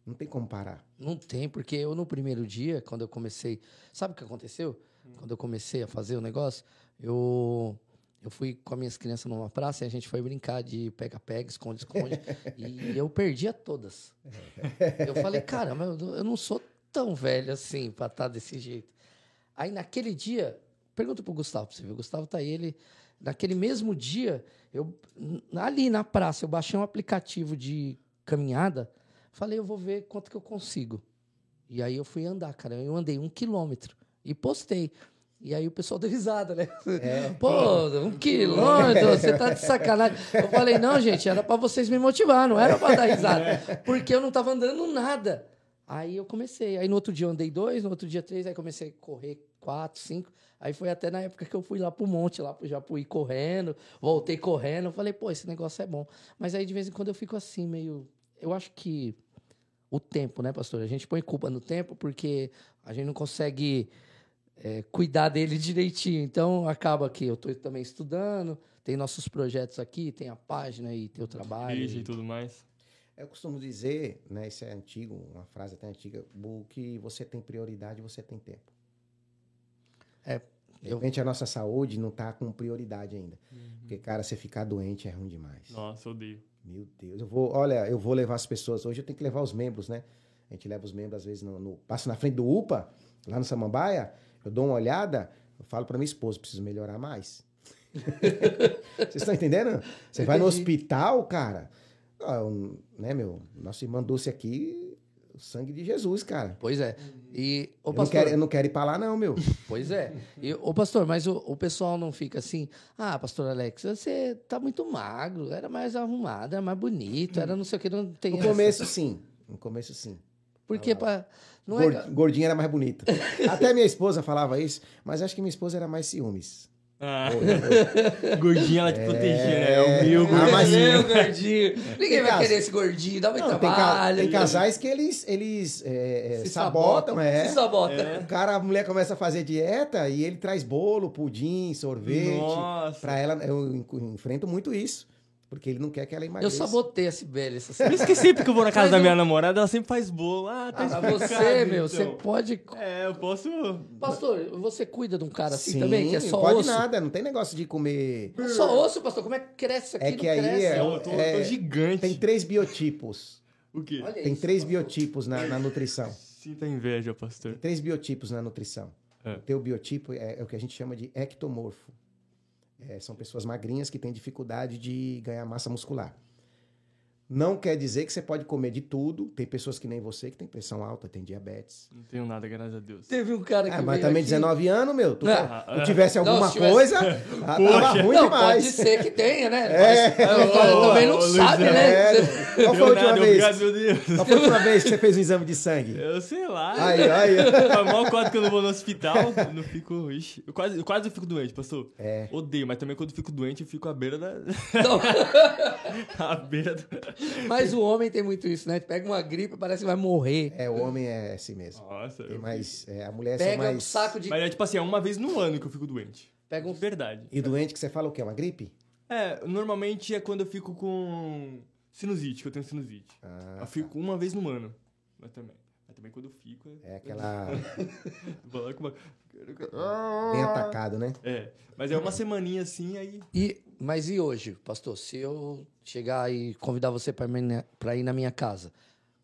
não tem como parar. Não tem, porque eu no primeiro dia, quando eu comecei. Sabe o que aconteceu? Quando eu comecei a fazer o negócio, eu. Eu fui com as minhas crianças numa praça e a gente foi brincar de pega-pega, esconde-esconde. e eu perdia todas. Eu falei, caramba, eu não- eu não sou tão velho assim pra estar desse jeito. Aí naquele dia, pergunta pro Gustavo pra você ver. O Gustavo tá aí, ele. Naquele mesmo dia, eu ali na praça, eu baixei um aplicativo de caminhada. Falei, eu vou ver quanto que eu consigo. E aí eu fui andar, cara. Eu andei um quilômetro e postei. E aí o pessoal deu risada, né? Pô, um quilômetro, você tá de sacanagem. Eu falei, não, gente, era pra vocês me motivar, não era pra dar risada. Porque eu não tava andando nada. Aí eu comecei. Aí no outro dia eu andei dois, no outro dia três, aí comecei a correr quatro, cinco. Aí foi até na época que eu fui lá pro monte, lá pro Japuí correndo, voltei correndo. Eu falei, pô, esse negócio é bom. Mas aí de vez em quando eu fico assim, meio. Eu acho que o tempo, né, pastor? A gente põe culpa no tempo porque a gente não consegue é, cuidar dele direitinho. Então acaba que eu estou também estudando, tem nossos projetos aqui, tem a página e tem o trabalho. Igreja e- e tudo mais. Eu costumo dizer, né, isso é antigo, uma frase até antiga, o que você tem prioridade, você tem tempo. É, De eu- repente a nossa saúde não tá com prioridade ainda. Porque, cara, você ficar doente é ruim demais. Nossa, odeio. Meu Deus, eu vou, olha, eu vou levar as pessoas. Hoje eu tenho que levar os membros, né? A gente leva os membros, às vezes, no, no- passo na frente do UPA, lá no Samambaia, eu dou uma olhada, eu falo pra minha esposa, preciso melhorar mais. Vocês estão entendendo? Você vai no hospital, cara, ah, um, né, meu? Nosso irmão Dulce aqui, o sangue de Jesus, cara. Pois é. E, ô Eu não, pastor, quero, eu não quero ir pra lá, não, meu. pois é. E, ô pastor, mas o, o pessoal não fica assim, ah, pastor Alex, você tá muito magro, era mais arrumado, era mais bonito, era não sei o que, não tem No essa. começo, sim. No começo, sim. Porque pra, não Gord- é... Gordinha era mais bonita. Até minha esposa falava isso, mas acho que minha esposa era mais ciúmes. Ah, Pô, gordinha ela te protegia, né? É o meu Ah, gordinho. mas- Meu gordinho. Ninguém vai querer esse gordinho, dá muito Não, tem, ca- trabalho. tem casais que eles, eles é, é, Se sabotam, é. Se sabota. É. O cara, a mulher começa a fazer dieta e ele traz bolo, pudim, sorvete. Nossa. Pra ela, eu en- enfrento muito isso. Porque ele não quer que ela Eu emagreça. sabotei a Sibeli essa Por semana. isso que sempre que eu vou na casa da eu- minha namorada, ela sempre faz bolo. Ah, tá Ah, você, meu, você então. pode. É, eu posso... Pastor, você cuida de um cara assim Sim, também, que é só pode osso? nada, não tem negócio de comer. É Só osso, pastor. Como é que cresce isso aqui? É não que aí cresce? é- Eu tô, é- tô gigante. Tem três biotipos. O quê? Olha Tem isso, três pastor. biotipos na, na nutrição. Sinta inveja, pastor. Tem três biotipos na nutrição. É. O teu biotipo é, é o que a gente chama de ectomorfo. É, são pessoas magrinhas que têm dificuldade de ganhar massa muscular. Não quer dizer que você pode comer de tudo. Tem pessoas que nem você que tem pressão alta, tem diabetes. Não tenho nada, graças a Deus. Teve um cara que. Ah, mas veio também aqui- 19 anos, meu. Tu, Não. tu tivesse Não, alguma se tivesse- coisa, ah, tava ruim Não, demais. pode ser que tenha, né? É. Mas, não, Ô, também não ô, sabe, Luizão. né? É. Qual foi a última nada, vez? obrigado, meu Deus. Qual foi a última vez que você fez um exame de sangue? Eu sei lá. Aí, aí. Faz mal quase que eu não vou no hospital. Eu não fico. Ixi, eu quase, eu quase fico doente, pastor. É. Odeio, mas também quando eu fico doente, eu fico à beira da. Não. à beira do. Mas o homem tem muito isso, né? Pega uma gripe, parece que vai morrer. É, o homem é assim mesmo. Nossa, Tem eu mais, é, a mulher Pega mais... um saco de. Mas é tipo assim, é uma vez no ano que eu fico doente. Pega um. De verdade. E doente que você fala o quê? Uma gripe? É, normalmente é quando eu fico com sinusite, que eu tenho sinusite. Ah, eu fico uma vez no ano. Mas também. Mas também quando eu fico. É aquela... Uma- Bem atacado, né? É, mas é uma semaninha assim, aí. E, mas e hoje, pastor? Se eu chegar e convidar você para ir na minha casa,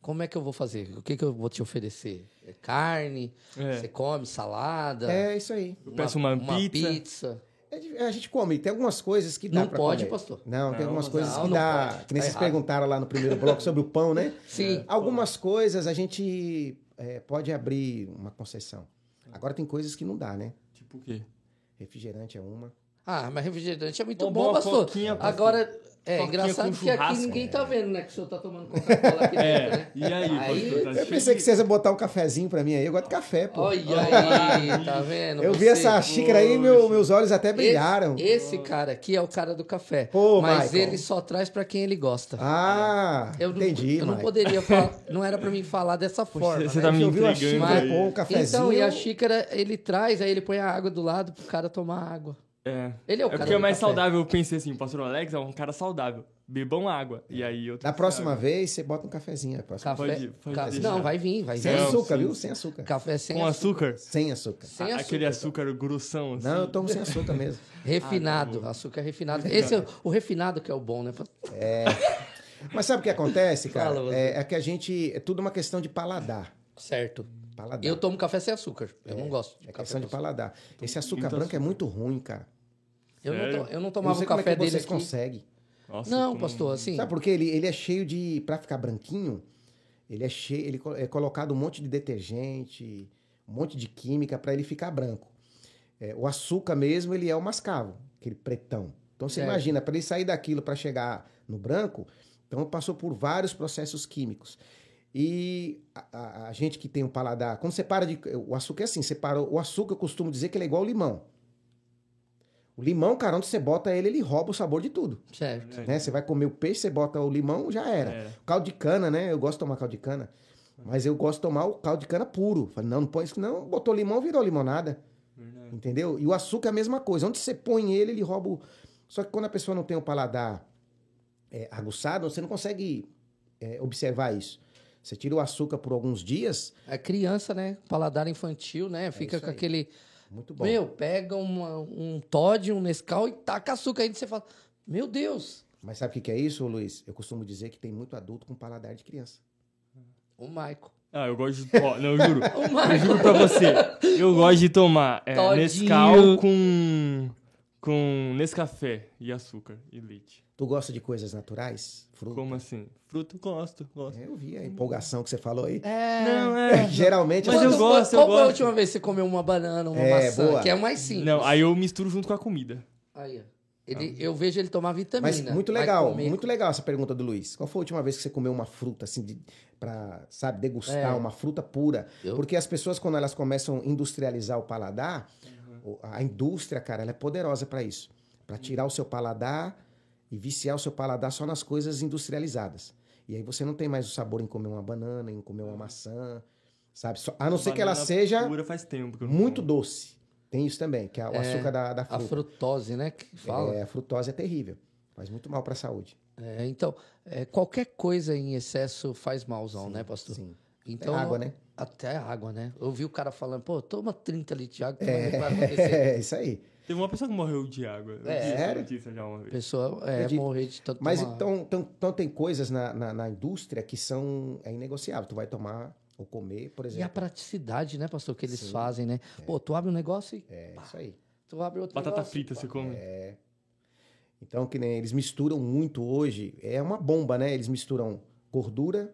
como é que eu vou fazer? O que, que eu vou te oferecer? É carne? É. Você come salada? É isso aí. Eu peço uma pizza. pizza. É di- a gente come. Tem algumas coisas que dá Não pra pode, comer. pastor. Não, tem Não, algumas não, coisas que não dá. pode. Que nem Tá vocês errado. perguntaram lá no primeiro bloco sobre o pão, né? Sim. Algumas coisas a gente é, pode abrir uma concessão. Agora tem coisas que não dá, né? Tipo o quê? Refrigerante é uma. Ah, mas refrigerante é muito Bom, bom, pastor. Agora, é engraçado que aqui ninguém tá vendo, né? Que o senhor tá tomando Coca-Cola aqui dentro, É, né? e aí, Aí- pastor? Tá Eu pensei de- que vocês iam botar um cafezinho pra mim aí. Eu gosto de café, pô. Olha aí, tá vendo? Eu vi essa xícara aí, meu- meus olhos até brilharam. Esse, esse cara aqui é o cara do café. Pô, mas Michael. ele só traz pra quem ele gosta. Ah, eu não, entendi, eu não poderia falar, não era pra mim falar dessa forma. você né? tá me uma entregando xícara, aí. pô, um cafezinho. Então, e a xícara ele traz, aí ele põe a água do lado pro cara tomar água. É. Ele é o é cara porque é mais café. saudável. Eu pensei assim, o pastor Alex é um cara saudável. Bebam água. E aí eu Da próxima vez, você bota um cafezinho. Café. Pode- pode ca- deixar. Não, vai vir, vai Sem vir. Não, açúcar, sim, viu? Sem açúcar. Café sem Com açúcar. açúcar? Sem açúcar. Sem A- Aquele açúcar. açúcar grossão. Assim. Não, eu tomo sem açúcar mesmo. Refinado, Ah, tá açúcar refinado. Esse é o refinado que é o bom, né? Mas sabe o que acontece, cara? Fala, é, é que a gente. É tudo uma questão de paladar. Certo. Paladar. Eu tomo café sem açúcar. Eu não gosto de É café questão de com açúcar. paladar. Esse açúcar muito branco é muito ruim, cara. Eu não, Sério? eu não Eu não tomava o como é café que dele vocês aqui. conseguem. Nossa, Não, como- pastor, assim. Sabe por quê? Ele, ele é cheio de. Pra ficar branquinho, ele é cheio. Ele é colocado um monte de detergente, um monte de química pra ele ficar branco. É, o açúcar mesmo, ele é o mascavo, aquele pretão. Então você Certo. imagina, para ele sair daquilo para chegar no branco, então passou por vários processos químicos. E a, a- a gente que tem um paladar, quando você para de. O açúcar é assim, você para, o açúcar eu costumo dizer que ele é igual ao limão. O limão, cara, onde você bota ele, ele rouba o sabor de tudo. Certo. É. Né? Você vai comer o peixe, você bota o limão, já era. Era. Caldo de cana, né? Eu gosto de tomar caldo de cana. Mas eu gosto de tomar o caldo de cana puro. Falei, não, não põe isso, não. Botou limão, virou limonada. Verdade. Entendeu? E o açúcar é a mesma coisa. Onde você põe ele, ele rouba o... Só que quando a pessoa não tem o paladar é, aguçado, você não consegue é, observar isso. Você tira o açúcar por alguns dias, É criança, né? Paladar infantil, né? Fica isso com aí. aquele. muito bom. Meu, pega uma- um Todd, um Nescau e taca açúcar aí. Você fala, meu Deus, Mas sabe o que é isso, Luiz? Eu costumo dizer que tem muito adulto com paladar de criança. o Maico. Ah, eu gosto de. Ó, não, eu juro. O Eu juro pra você. Eu gosto de tomar é. Nescau com. Com Nescafé e açúcar e leite. Tu gosta de coisas naturais? Fruta? Como assim? Fruta, gosto, gosto. É, eu vi a empolgação que você falou aí. É. Não, é. Geralmente Mas as eu pessoas- gosto, eu Qual foi a última vez que você comeu uma banana, uma É, maçã? boa. Que é mais simples. Não, aí eu misturo junto com a comida. Aí, ó. Ele, eu vejo ele tomar vitamina. Mas muito legal, comer. muito legal essa pergunta do Luiz. Qual foi a última vez que você comeu uma fruta assim de, para, sabe, degustar É. uma fruta pura? Eu- Porque as pessoas quando elas começam a industrializar o paladar, a indústria, cara, ela é poderosa para isso, para tirar o seu paladar e viciar o seu paladar só nas coisas industrializadas. E aí você não tem mais o sabor em comer uma banana, em comer uma maçã, sabe? Só- a não ser que ela seja Pura faz tempo que eu não muito como. doce. Tem isso também, que é o É, açúcar da, da A fruta. frutose, né? Que fala. É, a frutose é terrível. Faz muito mal para a saúde. É, então, é, qualquer coisa em excesso faz malzão, né, pastor? Sim. Então, É água, né? Até água, né? Eu vi o cara falando, pô, toma 30 litros de água, É, é isso aí. Teve uma pessoa que morreu de água. Eu É. Sério? notícia já uma A vez. pessoa é, morrer de tanto Mas tomar- então, então, então tem coisas na, na, na indústria que são é inegociáveis. Tu vai tomar ou comer, por E a exemplo. praticidade, né, pastor, que eles Sim. fazem, né? Pô, tu abre um negócio e É isso aí. tu abre outro Batata negócio, frita, pá. você come? Então, que nem eles misturam muito hoje. É uma bomba, né? Eles misturam gordura,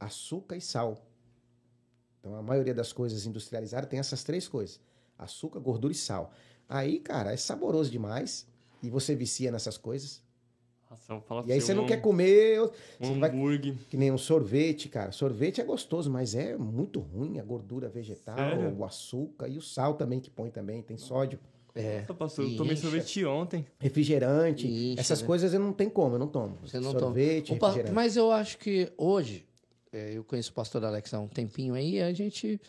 açúcar e sal. Então, a maioria das coisas industrializadas tem essas três coisas: açúcar, gordura e sal. Aí, cara, é saboroso demais. E você vicia nessas coisas. Nossa, E aí você não um- quer comer. Um Você vai hambúrguer. Que nem um sorvete, cara. Sorvete é gostoso, mas é muito ruim a gordura vegetal, Sério? o açúcar e o sal também que põe também, tem sódio. É, Nossa, pastor, eu tomei sorvete ontem. Refrigerante, incha, essas né? coisas eu não tenho como, eu não tomo. você não toma. Sorvete, refrigerante. Mas eu acho que hoje, eu conheço o pastor Alex há um tempinho aí, a gente.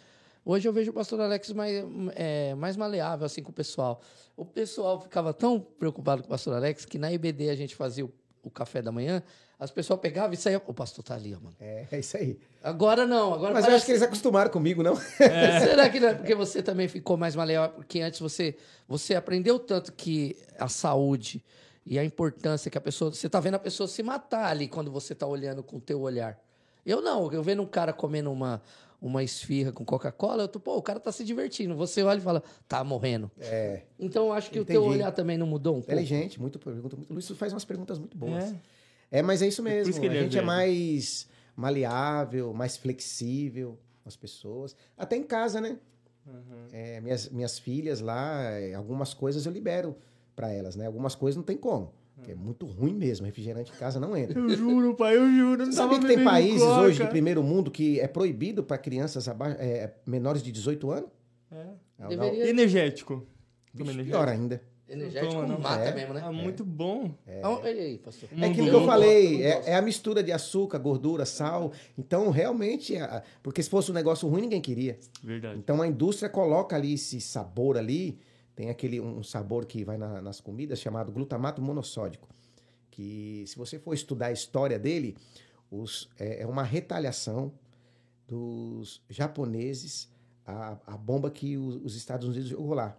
Hoje eu vejo o pastor Alex mais, é, mais maleável assim com o pessoal. O pessoal ficava tão preocupado com o pastor Alex que na IBD a gente fazia o, o café da manhã, as pessoas pegavam e saíam. O pastor tá ali, ó, mano. É, é isso aí. Agora não, agora Mas eu parece- acho que eles acostumaram comigo, não? Será que não é porque você também ficou mais maleável? Porque antes você, você aprendeu tanto que a saúde e a importância que a pessoa. Você tá vendo a pessoa se matar ali quando você tá olhando com o teu olhar. Eu não, eu vendo um cara comendo uma, uma esfirra com Coca-Cola, eu tô, pô, o cara tá se divertindo. Você olha e fala, tá morrendo. É, Então eu acho que o teu Entendi. olhar também não mudou um pouco. inteligente, muito pergunta, muito. Luiz faz umas perguntas muito boas. É. É, mas é isso mesmo. isso a é gente é mais maleável, mais flexível com as pessoas. Até em casa, né? Uhum. É, minhas, minhas filhas lá, é, algumas coisas eu libero pra elas, né? Algumas coisas não tem como. Que É muito ruim mesmo. Refrigerante em casa não entra. Eu juro, pai, eu juro. Não sabia que tem países coca. hoje de primeiro mundo que é proibido para crianças aba- é, menores de 18 anos? É. Não, Deveria- energético? não. Toma Bicho, energético? pior ainda. Energético Não toma, não. mata É. mesmo, né? Ah, muito bom. Ah, aí, pastor. É aquilo que eu falei, é, é a mistura de açúcar, gordura, sal. Então, realmente, é- porque se fosse um negócio ruim, ninguém queria. Verdade. Então, a indústria coloca ali esse sabor ali, tem aquele um sabor que vai na- nas comidas chamado glutamato monossódico, que se você for estudar a história dele, os- é, é uma retaliação dos japoneses à, à bomba que os, os Estados Unidos jogou lá.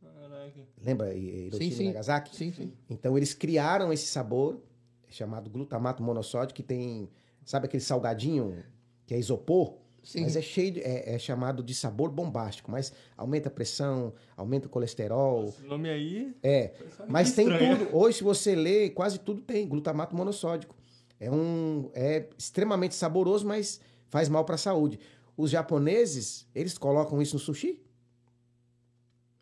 Caraca. Lembra Hi- Hiroshima Sim, sim. e Nagasaki? Sim, sim. Então eles criaram esse sabor chamado glutamato monossódico que tem, sabe aquele salgadinho que é isopor? Sim. Mas é cheio, de, é, é chamado de sabor bombástico, mas aumenta a pressão, aumenta o colesterol. Esse nome aí. É, mas tem estranha. tudo. Hoje, se você lê, quase tudo tem glutamato monossódico. É um, é extremamente saboroso, mas faz mal para a saúde. Os japoneses, eles colocam isso no sushi?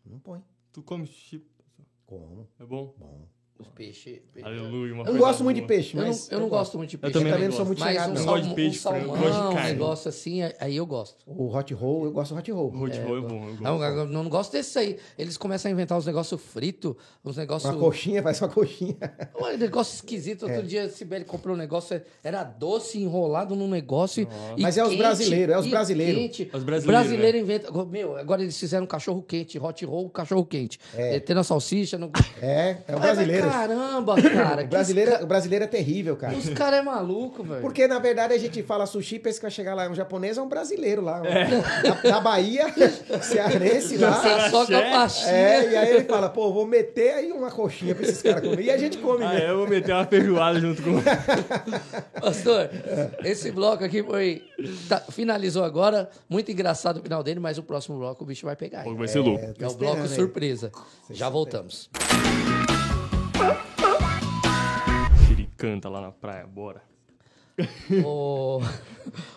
Não põe. Tu come chip. Como? É bom? Bom. Os peixes. Aleluia. Uma Eu não gosto muito de peixe, Eu não, mas eu não gosto muito de peixe. também também não sou muito Mas chegado, um, não. Eu gosto de salmão, peixe, um salmão, eu gosto de um carne. negócio assim, aí eu gosto. O hot roll, eu gosto do hot roll. Hot roll é bom. Eu Não, gosto. eu não gosto desse aí. Eles começam a inventar uns negócios fritos, uns negócios. Uma coxinha, faz uma coxinha. Um negócio esquisito. Outro dia a Sibeli comprou um negócio, era doce enrolado num negócio. e Mas é os brasileiros, é os brasileiros. quente. Os brasileiros, Brasileiro inventa. Meu, agora eles fizeram cachorro quente, hot roll, cachorro quente. É. Tendo a salsicha. No... É, é o mas brasileiro. Caramba, cara. O brasileiro, o brasileiro é terrível, cara. Os caras é maluco, velho. Porque, na verdade, a gente fala sushi, pensa que vai chegar lá um japonês, é um brasileiro lá. Da, da Bahia, cearense lá. Tá só com a pastinha. É, e aí ele fala, pô, vou meter aí uma coxinha pra esses caras comer. E a gente come, Ah, né? é, eu vou meter uma feijoada junto com. Pastor, esse bloco aqui foi. tá- finalizou agora. Muito engraçado o final dele, mas o próximo bloco o bicho vai pegar. Vai ser louco. tô É o bloco aí. surpresa. Já voltamos. Ele canta lá na praia, bora. Ô,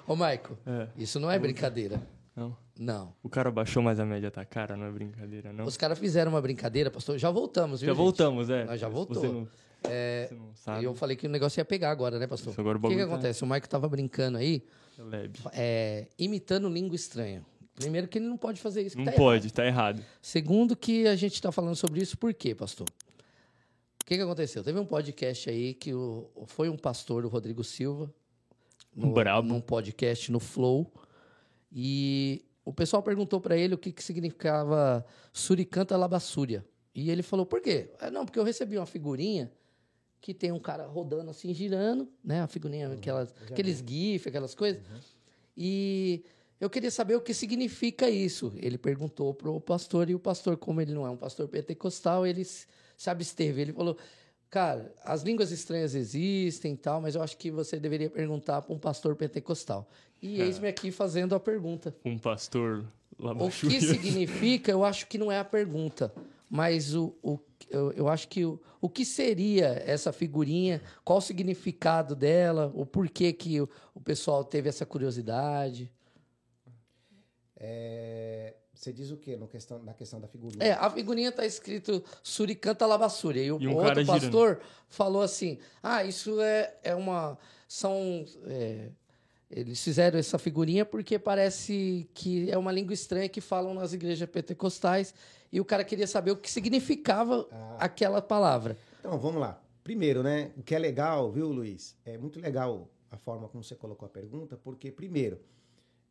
ô Maico, É. isso não é brincadeira. Não. Não. O cara baixou mais a média tá cara, não é brincadeira, não. Os caras fizeram uma brincadeira, pastor. Já voltamos, viu? Já gente? voltamos, é. Nós já voltou. Você não, É, você não sabe. eu falei que o negócio ia pegar agora, né, pastor? Isso, agora o o que, que bagulho tá- acontece? O Maico tava brincando aí, É é, imitando língua estranha. Primeiro que ele não pode fazer isso. que Não tá pode, tá errado. Segundo, que a gente está falando sobre isso, por quê, pastor? O que, que aconteceu? Teve um podcast aí que o, foi um pastor, o Rodrigo Silva, no, Brabo. num podcast no Flow, e o pessoal perguntou para ele o que, que significava suricanta labassúria. E ele falou, por quê? Ah, não, porque eu recebi uma figurinha que tem um cara rodando assim, girando, né? A figurinha, aquelas, aqueles GIF, aquelas coisas. E eu queria saber o que significa isso. Ele perguntou pro pastor, e o pastor, como ele não é um pastor pentecostal, ele se absteve. Ele falou: Cara, as línguas estranhas existem e tal, mas eu acho que você deveria perguntar para um pastor pentecostal. E eis-me aqui fazendo a pergunta. Um pastor lá O que significa, eu acho que não é a pergunta, mas o, o, eu, eu acho que o, o que seria essa figurinha, qual o significado dela, o porquê que o, o pessoal teve essa curiosidade. É, você diz o quê no questão, na questão da figurinha? É, a figurinha tá escrito Suricanta Labassúria. E o E um outro girando. pastor falou assim: ah, isso é, é uma. São. é, eles fizeram essa figurinha porque parece que é uma língua estranha que falam nas igrejas pentecostais. E o cara queria saber o que significava Ah. aquela palavra. Então, vamos lá. Primeiro, né? O que é legal, viu, Luiz? É muito legal a forma como você colocou a pergunta, porque, primeiro,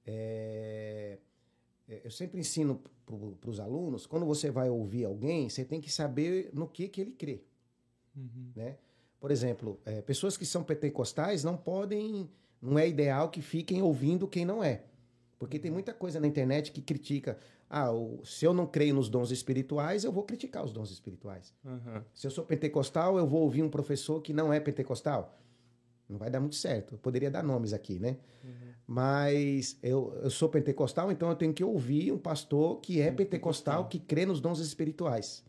é, eu sempre ensino para os alunos, quando você vai ouvir alguém, você tem que saber no que, que ele crê. Uhum. né? Por exemplo, é, pessoas que são pentecostais não podem, não é ideal que fiquem ouvindo quem não é. Porque tem muita coisa na internet que critica, ah, o- se eu não creio nos dons espirituais, eu vou criticar os dons espirituais. Aham. Se eu sou pentecostal, eu vou ouvir um professor que não é pentecostal. Não vai dar muito certo. Eu poderia dar nomes aqui, né? Mas eu, eu sou pentecostal, então eu tenho que ouvir um pastor que é pentecostal, que crê nos dons espirituais.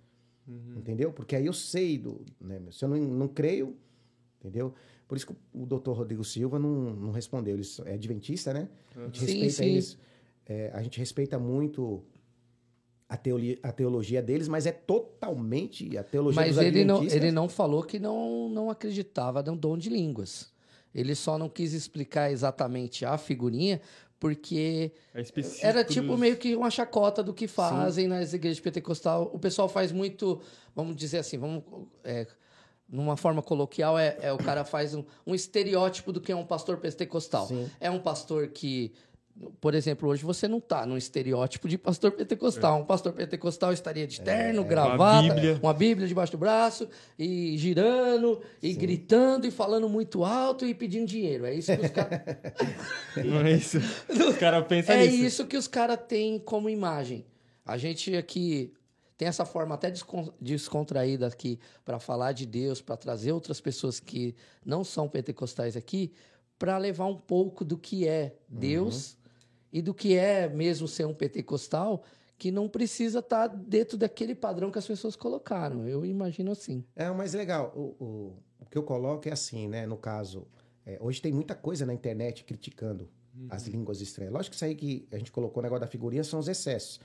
Entendeu? Porque aí eu sei do. Né? Se eu não, não creio, entendeu? Por isso que o doutor Rodrigo Silva não, não respondeu. Ele é adventista, né? A gente Sim, respeita sim. eles. é, a gente respeita muito a, teoria, a teologia deles, mas é totalmente a teologia Mas dos ele adventistas. ele não falou que não, não acreditava no dom de línguas. Ele só não quis explicar exatamente a figurinha, porque É era tipo meio que uma chachota do que fazem nas igrejas pentecostal. O pessoal faz muito, vamos dizer assim, vamos, é, numa forma coloquial, é, é o cara faz um, um estereótipo do que é um pastor pentecostal. Sim. É um pastor que, por exemplo, hoje você não tá num estereótipo de pastor pentecostal. Um pastor pentecostal estaria de terno, gravata, Bíblia. uma Bíblia debaixo do braço, e girando, e gritando, e falando muito alto, e pedindo dinheiro. É isso que os caras... Não é isso. Os caras pensam É nisso. isso que os caras têm como imagem. A gente aqui tem essa forma até descon- descontraída aqui para falar de Deus, para trazer outras pessoas que não são pentecostais aqui, para levar um pouco do que é Deus e do que é mesmo ser um pentecostal, que não precisa estar dentro daquele padrão que as pessoas colocaram. Eu imagino assim. É, o mais legal, o, o, o que eu coloco é assim, né? No caso, é, hoje tem muita coisa na internet criticando as línguas estranhas. Lógico que isso aí que a gente colocou no negócio da figurinha são os excessos.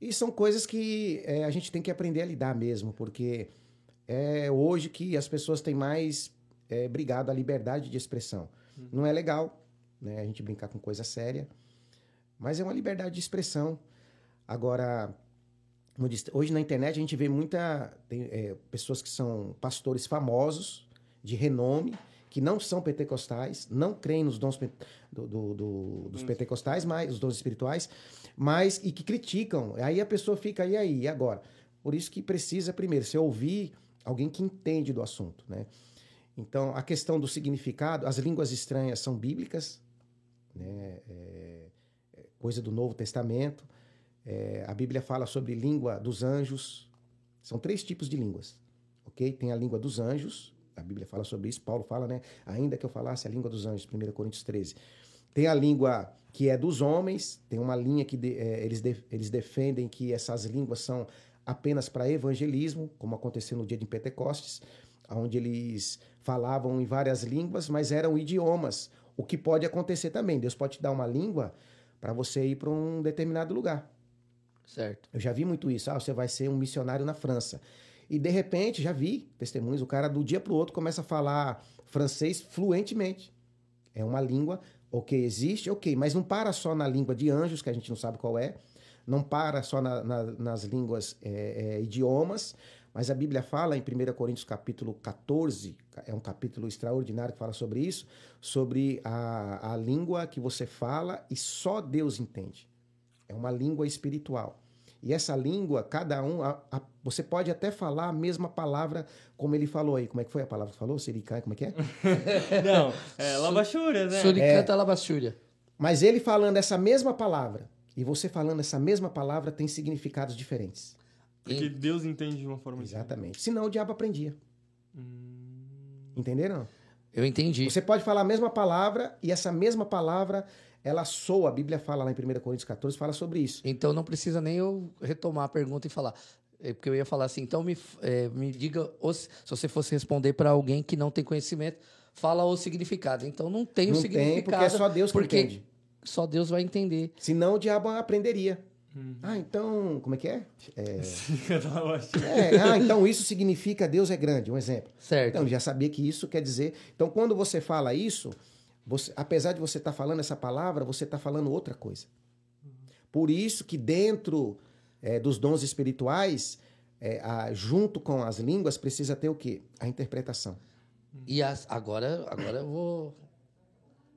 E são coisas que é, a gente tem que aprender a lidar mesmo, porque é hoje que as pessoas têm mais é, brigado a liberdade de expressão. Não é legal, né? A gente brincar com coisa séria, mas é uma liberdade de expressão. Agora, hoje na internet a gente vê muita tem, é, pessoas que são pastores famosos, de renome, que não são pentecostais, não creem nos dons do- do- do- dos pentecostais, mas os dons espirituais, mas e que criticam. Aí a pessoa fica, e aí, e agora? Por isso que precisa, primeiro, você ouvir alguém que entende do assunto, né? Então, a questão do significado, as línguas estranhas são bíblicas, né? É coisa do Novo Testamento. É, a Bíblia fala sobre língua dos anjos. São três tipos de línguas, ok? Tem a língua dos anjos, a Bíblia fala sobre isso, Paulo fala, né? Ainda que eu falasse a língua dos anjos, 1 Coríntios 13. Tem a língua que é dos homens, tem uma linha que de- é, eles, de- eles defendem que essas línguas são apenas para evangelismo, como aconteceu no dia de Pentecostes, onde eles falavam em várias línguas, mas eram idiomas. O que pode acontecer também, Deus pode te dar uma língua para você ir para um determinado lugar. Certo. Eu já vi muito isso. Ah, você vai ser um missionário na França. E de repente, já vi testemunhos, o cara do dia para o outro começa a falar francês fluentemente. É uma língua, ok, existe, ok, mas não para só na língua de anjos, que a gente não sabe qual é, não para só na- na- nas línguas, é, é, idiomas, mas a Bíblia fala em 1 Coríntios capítulo 14, é um capítulo extraordinário que fala sobre isso, sobre a, a língua que você fala e só Deus entende. É uma língua espiritual. E essa língua, cada um, a- a- você pode até falar a mesma palavra como ele falou aí. Como é que foi a palavra que falou? Sericai, como é que é? Não, é Labachura, né? Suricanta Labassúria. Mas ele falando essa mesma palavra e você falando essa mesma palavra tem significados diferentes. Porque Deus entende de uma forma diferente. Exatamente. Senão o diabo aprendia. Hum. Entenderam? Eu entendi. Você pode falar a mesma palavra e essa mesma palavra ela soa. A Bíblia fala lá em 1 Coríntios 14, fala sobre isso. Então não precisa nem eu retomar a pergunta e falar. É porque eu ia falar assim, então me, é, me diga, os- se você fosse responder para alguém que não tem conhecimento, fala o significado. Então não tem o Não tem, significado. porque é só Deus que porque entende. Só Deus vai entender. Senão o diabo aprenderia. Ah, então, como é que é? Labachura. É, ah, então isso significa Deus é grande, um exemplo. Certo. Então, ele já sabia que isso quer dizer. Então, quando você fala isso, você- apesar de você estar falando essa palavra, você está falando outra coisa. Por isso que dentro é, dos dons espirituais, é, a- junto com as línguas, precisa ter o quê? A interpretação. E as- agora, agora eu vou,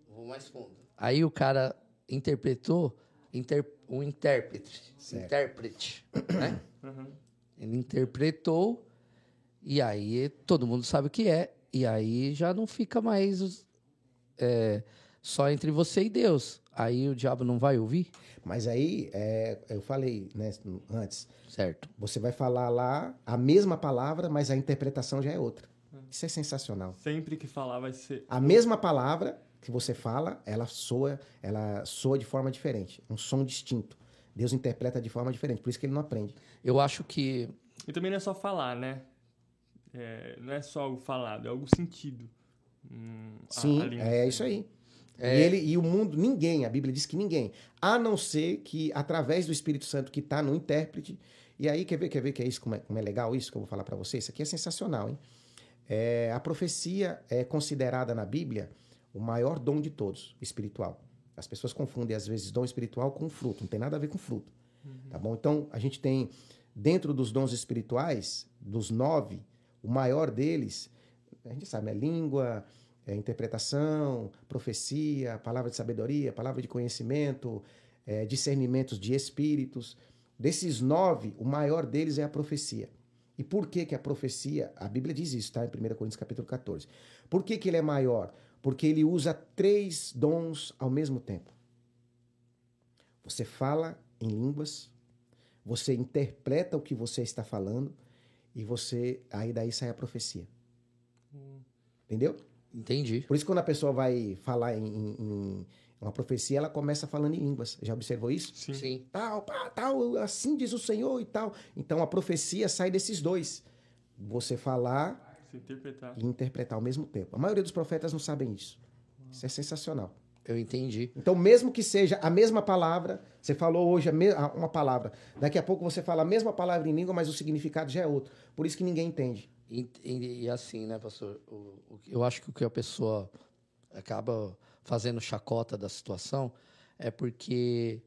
vou mais fundo. Aí o cara interpretou inter, um intérprete. Certo. Intérprete, né? Uhum. Ele interpretou e aí todo mundo sabe o que é. E aí já não fica mais é, só entre você e Deus. Aí o diabo não vai ouvir? Mas aí, é, eu falei né, antes, Certo. você vai falar lá a mesma palavra, mas a interpretação já é outra. Isso é sensacional. Sempre que falar vai ser. A mesma palavra que você fala, ela soa, ela soa de forma diferente, um som distinto. Deus interpreta de forma diferente, por isso que ele não aprende. Eu acho que E também não é só falar, né? É, não é só algo falado, é algo sentido. Hum, a- Sim, a língua. é isso aí. É. E, ele, e o mundo, ninguém, a Bíblia diz que ninguém, a não ser que através do Espírito Santo que está no intérprete, e aí quer ver, quer ver que é isso, como é, como é legal isso que eu vou falar para vocês? Isso aqui é sensacional, hein? É, a profecia é considerada na Bíblia o maior dom de todos, espiritual. As pessoas confundem às vezes dom espiritual com fruto, não tem nada a ver com fruto, tá bom? Então a gente tem dentro dos dons espirituais, dos nove, o maior deles, a gente sabe, é língua, é interpretação, profecia, palavra de sabedoria, palavra de conhecimento, é, discernimentos de espíritos. Desses nove, o maior deles é a profecia. E por que, que a profecia, a Bíblia diz isso, tá? Em 1 Coríntios capítulo 14. Por que, que ele é maior? Porque ele usa três dons ao mesmo tempo. Você fala em línguas, você interpreta o que você está falando e você aí daí sai a profecia. Entendeu? entendi. Por isso quando a pessoa vai falar em, em- uma profecia, ela começa falando em línguas. Já observou isso? Sim. Sim. Tal, pá, tal, assim diz o Senhor e tal. Então a profecia sai desses dois. Você falar Se interpretar. e interpretar ao mesmo tempo. A maioria dos profetas não sabem isso. Isso é sensacional. Eu entendi. Então, mesmo que seja a mesma palavra, você falou hoje uma palavra, daqui a pouco você fala a mesma palavra em língua, mas o significado já é outro. Por isso que ninguém entende. E, e- e assim, né, pastor? O, o- eu acho que o que a pessoa acaba fazendo chacota da situação é porque,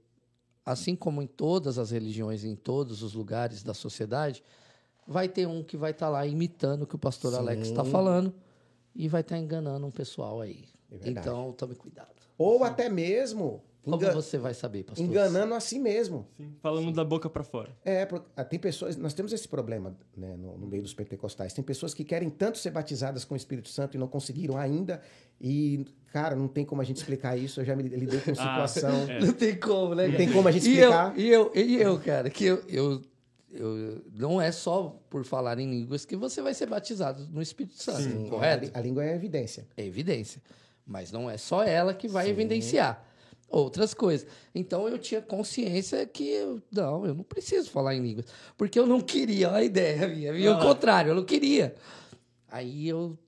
assim como em todas as religiões, em todos os lugares da sociedade, vai ter um que vai estar lá imitando o que o pastor Sim. Alex está falando e vai estar enganando um pessoal aí. É então, tome cuidado. Ou até mesmo Como enga- você vai saber, pastor? enganando a si mesmo. Sim. Falando da boca pra fora. É, porque, ah, tem pessoas, nós temos esse problema né, no, no meio dos pentecostais. Tem pessoas que querem tanto ser batizadas com o Espírito Santo e não conseguiram ainda. E, cara, não tem como a gente explicar isso. Eu já me lidei com Ah, situação. é. Não tem como, né? Não tem como a gente E eu, explicar. e eu, e eu, cara, que eu, eu, eu- Não é só por falar em línguas que você vai ser batizado no Espírito Santo, Sim, correto? A, a língua é evidência. É evidência. Mas não é só ela que vai Sim. evidenciar outras coisas. Então eu tinha consciência que eu, não, eu não preciso falar em línguas. Porque eu não queria, a ideia minha. minha Ah. o contrário, eu não queria. Aí eu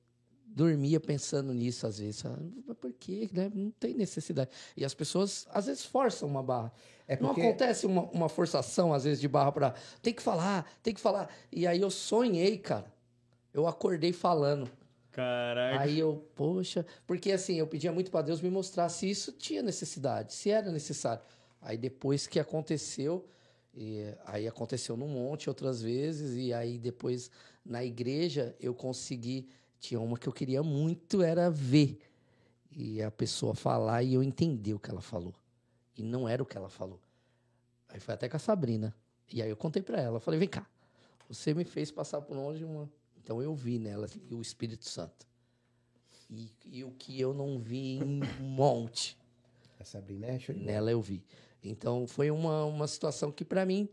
dormia pensando nisso às vezes. Ah, Mas por quê? Né? Não tem necessidade. E as pessoas às vezes forçam uma barra. É Não porque acontece uma, uma forçação, às vezes, de barra pra. Tem que falar, tem que falar. E aí eu sonhei, cara. Eu acordei falando. Caraca. Aí eu, poxa, porque assim, eu pedia muito para Deus me mostrar se isso tinha necessidade, se era necessário. Aí depois que aconteceu, e aí aconteceu num monte outras vezes, e aí depois na igreja eu consegui. Tinha uma que eu queria muito, era ver. E a pessoa falar e eu entender o que ela falou. E não era o que ela falou. Aí foi até com a Sabrina. E aí eu contei para ela, falei, vem cá, você me fez passar por longe uma. Então eu vi nela o Espírito Santo. E, e o que eu não vi em um monte, a Sabrina é show nela eu vi. Então foi uma, uma situação que para mim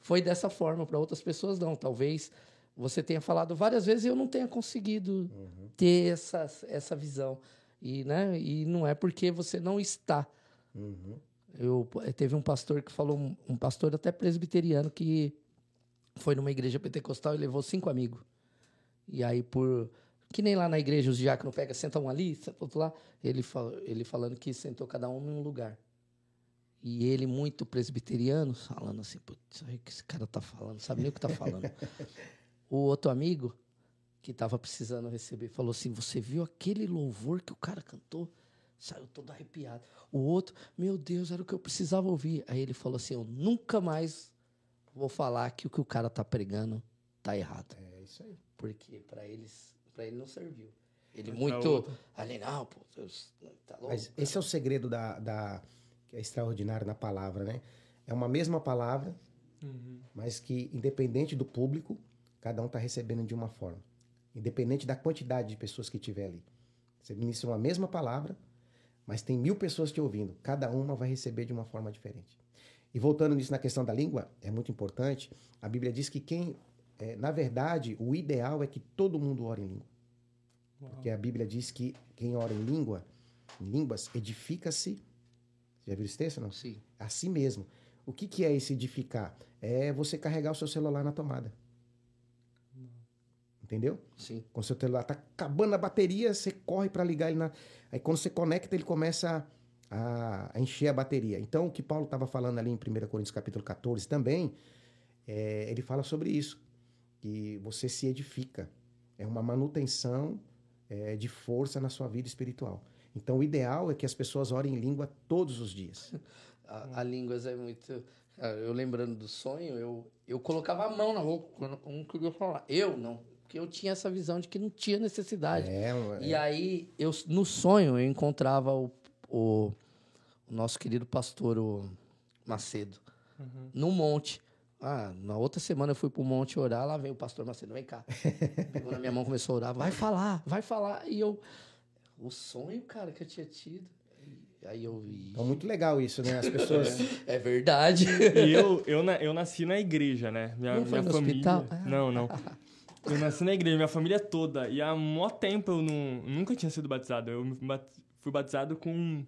foi dessa forma, para outras pessoas não. Talvez você tenha falado várias vezes e eu não tenha conseguido ter essa, essa visão. E, né, e não é porque você não está. Uhum. Eu, teve um pastor que falou, um- um pastor até presbiteriano, que foi numa igreja pentecostal e levou cinco amigos. E aí, por. Que nem lá na igreja os diáconos pegam, senta um ali, senta outro lá. Ele, fal- ele falando que sentou cada um num lugar. E ele, muito presbiteriano, falando assim: putz, o que esse cara tá falando, sabe nem o que tá falando. o outro amigo, que tava precisando receber, falou assim: Você viu aquele louvor que o cara cantou? Saiu todo arrepiado. O outro, meu Deus, era o que eu precisava ouvir. Aí ele falou assim: Eu nunca mais vou falar que o que o cara tá pregando tá errado. É isso aí. Porque para eles, para ele não serviu. Ele Mas muito ali, não, pô, Deus, tá louco. Mas esse é o segredo da, da que é extraordinário na palavra, né? É uma mesma palavra, Uhum. mas que independente do público, cada um está recebendo de uma forma. Independente da quantidade de pessoas que tiver ali. Você ministra uma mesma palavra, mas tem mil pessoas te ouvindo. Cada uma vai receber de uma forma diferente. E voltando nisso na questão da língua, é muito importante. A Bíblia diz que quem, é, na verdade, o ideal é que todo mundo ore em língua. Porque a Bíblia diz que quem ora em língua, em línguas, edifica-se. Já viu esse texto, não? Sim. A si mesmo. O que, que é esse edificar? É você carregar o seu celular na tomada. Entendeu? Sim. Quando seu celular tá acabando a bateria, você corre para ligar ele na. Aí quando você conecta, ele começa a, a encher a bateria. Então, o que Paulo estava falando ali em 1 Coríntios capítulo 14 também, é, ele fala sobre isso. Que você se edifica. É uma manutenção é, de força na sua vida espiritual. Então, o ideal é que as pessoas orem em língua todos os dias. A, a línguas é muito. Cara, Eu lembrando do sonho, eu, eu colocava a mão na boca quando um queria falar. Eu não. Porque eu tinha essa visão de que não tinha necessidade. É, E aí, eu, no sonho, eu encontrava o, o, o nosso querido pastor, o Macedo, num monte. Ah, na outra semana eu fui pro monte orar, lá vem o pastor Macedo, vem cá. Pegou na minha mão, começou a orar, vai falar, vai falar. E eu, o sonho, cara, que eu tinha tido. Aí eu vi. então, muito legal isso, né? As pessoas. É verdade. E eu, eu, eu nasci na igreja, né? Minha, Não foi minha no família. hospital? Ah. Não, não. Eu nasci na igreja, minha família toda. E há mó tempo eu não, nunca tinha sido batizado. Eu bat- fui batizado com,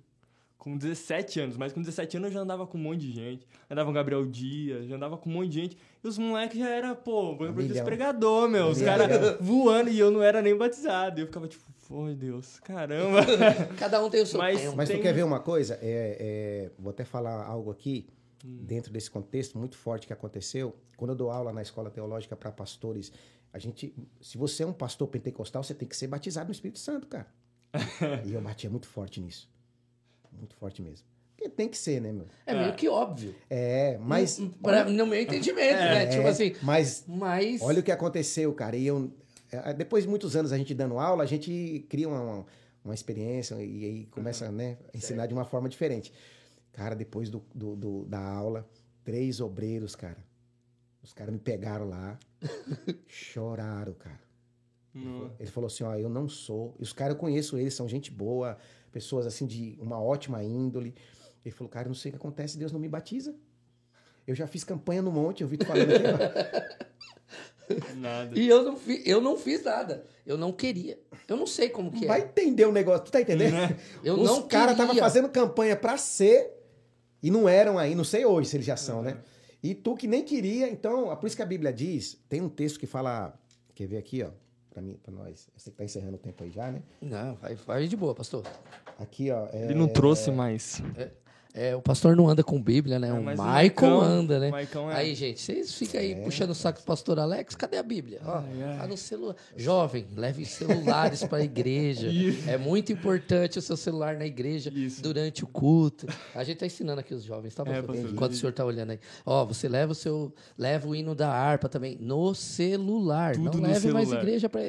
com 17 anos, mas com 17 anos eu já andava com um monte de gente. Andava com o Gabriel Dias, já andava com um monte de gente. E os moleques já era, pô, vou pra esse milhão. pregador, meu. Os Um caras voando e eu não era nem batizado. E eu ficava tipo, foi Deus, caramba. Cada um tem o seu Mas- tempo. Mas Tem- tu quer ver uma coisa? É, é, vou até falar algo aqui, Hum. dentro desse contexto muito forte que aconteceu. Quando eu dou aula na escola teológica para pastores, a gente. Se você é um pastor pentecostal, você tem que ser batizado no Espírito Santo, cara. e eu batia muito forte nisso. Muito forte mesmo. Porque tem que ser, né, meu? É meio que óbvio. É, mas. Hum, pra- no meu entendimento, né? é, Tipo assim. Mas Mas. Olha o que aconteceu, cara. E eu, é, depois de muitos anos a gente dando aula, a gente cria uma, uma, uma experiência e aí começa né, a ensinar de uma forma diferente. Cara, depois do, do- do- da aula, três obreiros, cara. Os caras me pegaram lá, choraram, cara. Não. Ele falou assim: Ó, eu não sou. E os caras, eu conheço eles, são gente boa, pessoas assim de uma ótima índole. Ele falou: Cara, eu não sei o que acontece, Deus não me batiza. Eu já fiz campanha no monte, eu vi tu falando aqui. ó. Nada. E eu não, fi, eu não fiz nada. Eu não queria. Eu não sei como que Vai é. entender o negócio, tu tá entendendo? Eu Os não caras estavam fazendo campanha pra ser e não eram aí, não sei hoje se eles já são, né? E tu que nem queria, então, é por isso que a Bíblia diz, tem um texto que fala, quer ver aqui, ó, pra mim, pra nós, você que tá encerrando o tempo aí já, né? Não, vai, vai de boa, pastor. Aqui, ó, é, Ele não trouxe mais. É, o pastor não anda com Bíblia, né? É, o o Maicon Maicão- anda, né? é- Aí, gente, vocês ficam aí É. puxando o saco do pastor Alex, cadê a Bíblia? Ó, Ai, tá no celular. Jovem, leve celulares para a igreja. Isso. É muito importante o seu celular na igreja Isso. durante o culto. A gente tá ensinando aqui os jovens, tá, pastor? pastor. Enquanto o senhor tá olhando aí. Ó, você leva o seu, leva o hino da harpa também no celular. Tudo não no leve mais celular. igreja para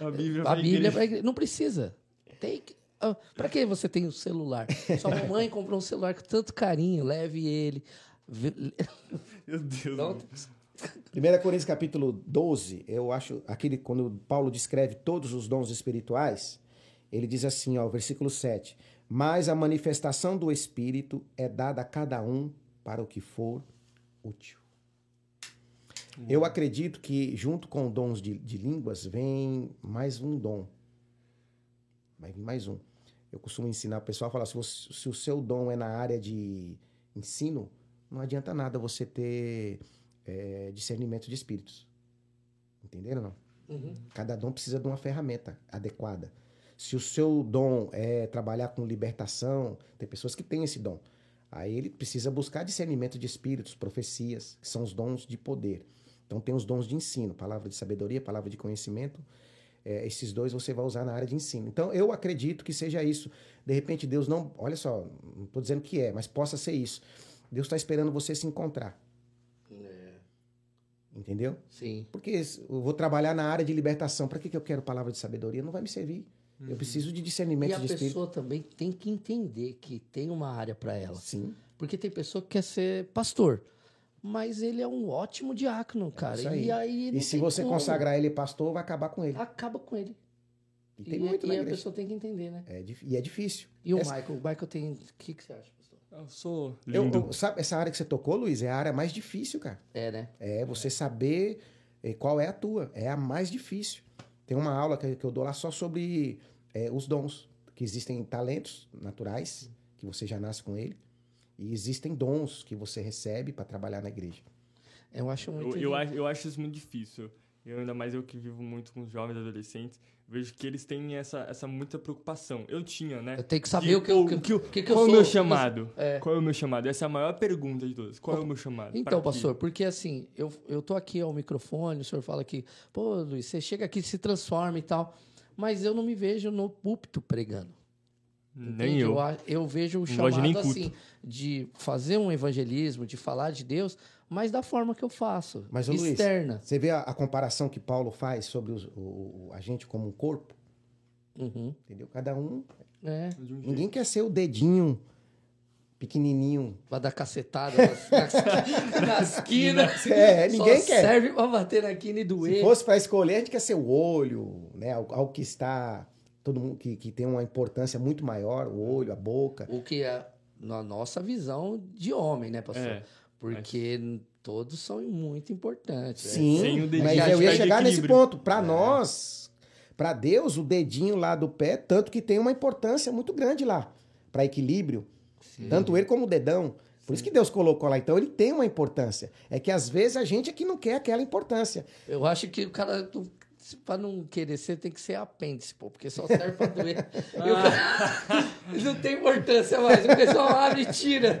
A Bíblia a pra Bíblia igreja. pra igreja. Não precisa. Tem que. Ah, Pra que você tem o celular? Sua mamãe comprou um celular com tanto carinho, leve ele. Meu Deus. Não, mano. 1 Coríntios capítulo 12, eu acho, aquele, quando Paulo descreve todos os dons espirituais, ele diz assim, ó, versículo 7, mas a manifestação do Espírito é dada a cada um para o que for útil. Eu acredito que junto com dons de, de línguas vem mais um dom. Vai vir mais um. Eu costumo ensinar o pessoal a falar, se, você- se o seu dom é na área de ensino, não adianta nada você ter é, discernimento de espíritos. Entenderam não? Uhum. Cada dom precisa de uma ferramenta adequada. Se o seu dom é trabalhar com libertação, tem pessoas que têm esse dom. Aí ele precisa buscar discernimento de espíritos, profecias, que são os dons de poder. Então tem os dons de ensino, palavra de sabedoria, palavra de conhecimento. É, esses dois você vai usar na área de ensino. Então eu acredito que seja isso. De repente Deus não, olha só, não estou dizendo que é, mas possa ser isso. Deus está esperando você se encontrar, É, entendeu? sim. Porque eu vou trabalhar na área de libertação. Para que, que eu quero palavra de sabedoria? Não vai me servir. Eu preciso de E discernimento a de espírito. pessoa também tem que entender que tem uma área para ela. Sim. Porque tem pessoa que quer ser pastor. Mas ele é um ótimo diácono, cara. isso aí. E aí. E se você como. consagrar ele pastor, vai acabar com ele. Acaba com ele. E tem e muito e na a igreja. pessoa tem que entender, né? É, e é difícil. E o Essa- Michael? O Michael tem. O que, que você acha, pastor? Eu sou lindo. eu- sabe, essa área que você tocou, Luiz, é a área mais difícil, cara. É, né? É você saber eh, qual é a tua. É a mais difícil. tem uma aula que, que eu dou lá só sobre é, os dons. Que existem talentos naturais, que você já nasce com ele, e existem dons que você recebe para trabalhar na igreja. Eu acho muito. Eu, eu, acho, eu acho isso muito difícil. Eu, ainda mais eu que vivo muito com os jovens adolescentes, vejo que eles têm essa, essa muita preocupação. Eu tinha, né? Eu tenho que saber De- o que eu, o que, que eu- que, que eu Qual é sou. o meu chamado? É. Qual é o meu chamado? Essa é a maior pergunta de todas. Qual é o meu chamado? Então, Pra quê? pastor, porque assim, eu, eu tô aqui ao microfone, o senhor fala que, pô, Luiz, você chega aqui, se transforma e tal, mas eu não me vejo no púlpito pregando. Nem eu. a- eu vejo o chamado assim, de fazer um evangelismo, de falar de Deus, mas da forma que eu faço, Mas, ô, Luiz, externa. Você vê a, a comparação que Paulo faz sobre os- o, a gente como um corpo? Uhum. Entendeu? Cada um. É. Ninguém quer ser o dedinho pequenininho. vai dar cacetada nas, nas, nas quinas. É, ninguém Só quer. serve pra bater na quina e doer. Se fosse para escolher, a gente quer ser o olho, né? Algo que está. Todo mundo que, que tem uma importância muito maior, o olho, a boca. O que é na nossa visão de homem, né, pastor? É. Porque todos são muito importantes. né? Sim, Sem o dedinho, mas eu ia chegar nesse ponto. Para nós, para Deus, o dedinho lá do pé, tanto que tem uma importância muito grande lá para equilíbrio. Tanto ele como o dedão. Por isso que Deus colocou lá. Então ele tem uma importância. É que às vezes a gente é que não quer aquela importância. Eu acho que o cara, pra não querer ser, tem que ser apêndice, pô, porque só serve pra doer. E o cara- não tem importância mais. O pessoal abre e tira.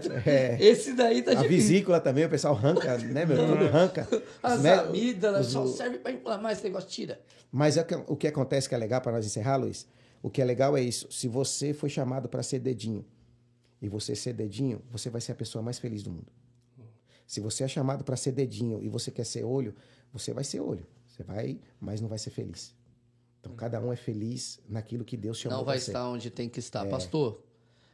Esse daí tá A difícil. vesícula também, o pessoal arranca, né, meu? Tudo arranca. As Né? amígdalas Os- só serve pra inflamar esse negócio, tira. Mas é que- o que acontece que é legal para nós encerrar, Luiz? O que é legal é isso. Se você foi chamado para ser dedinho e você ser dedinho, você vai ser a pessoa mais feliz do mundo. Se você é chamado para ser dedinho e você quer ser olho, você vai ser olho. Você vai, mas não vai ser feliz. Então cada um é feliz naquilo que Deus chamou Não vai ser. estar onde tem que estar. Pastor,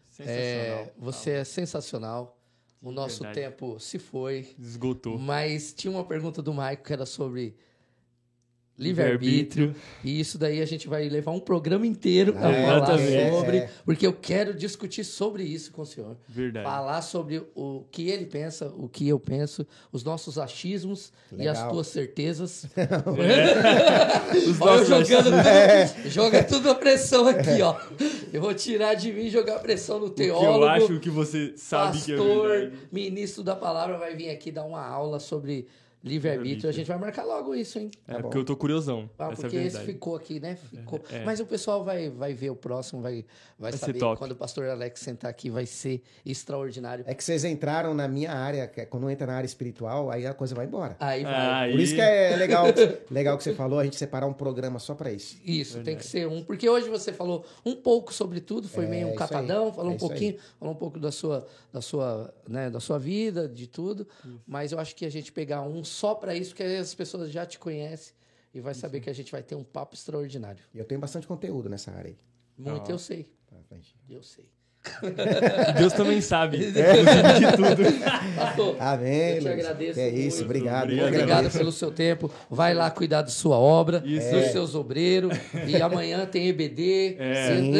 Sensacional. é, você é sensacional. O nosso verdade. tempo se foi. Esgotou. Mas tinha uma pergunta do Maico que era sobre livre-arbítrio. E isso daí a gente vai levar um programa inteiro para É, falar exatamente. sobre. É. Porque eu quero discutir sobre isso com o senhor. Verdade. Falar sobre o que ele pensa, o que eu penso, os nossos achismos e as Legal. tuas certezas. Os Olha jogando É. tudo, joga tudo a pressão aqui, ó. Eu vou tirar de mim e jogar a pressão no O que eu teólogo. acho que você sabe que é pastor, verdade. ministro da palavra vai vir aqui dar uma aula sobre livre-arbítrio. A gente vai marcar logo isso, hein? É Tá porque eu tô curiosão. Ah, Essa é porque esse verdade. ficou aqui, né? Ficou. É. Mas o pessoal vai, vai ver o próximo, vai, vai, Vai saber quando o pastor Alex sentar aqui, vai ser extraordinário. É que vocês entraram na minha área, que é quando entra na área espiritual, aí a coisa vai embora. Aí vai. Aí, Por isso que é legal, legal que você falou, a gente separar um programa só para isso. Isso, tem que ser um. Porque hoje você falou um pouco sobre tudo, foi É, meio um catadão, aí, falou é um isso aí. pouquinho, falou um pouco da sua, da sua, né, da sua vida, de tudo. Mas eu acho que a gente pegar um só para isso, que aí as pessoas já te conhecem e vai saber que a gente vai ter um papo extraordinário. E eu tenho bastante conteúdo nessa área aí. Muito eu sei. Frente. Eu sei. Deus também sabe. É. de tudo. Pastor, Amém. eu te Luiz. agradeço. É isso, muito. obrigado. Obrigado. Obrigado pelo seu tempo. Vai lá cuidar da sua obra, Isso dos aí. seus obreiros. E amanhã tem EBD. É. Sim.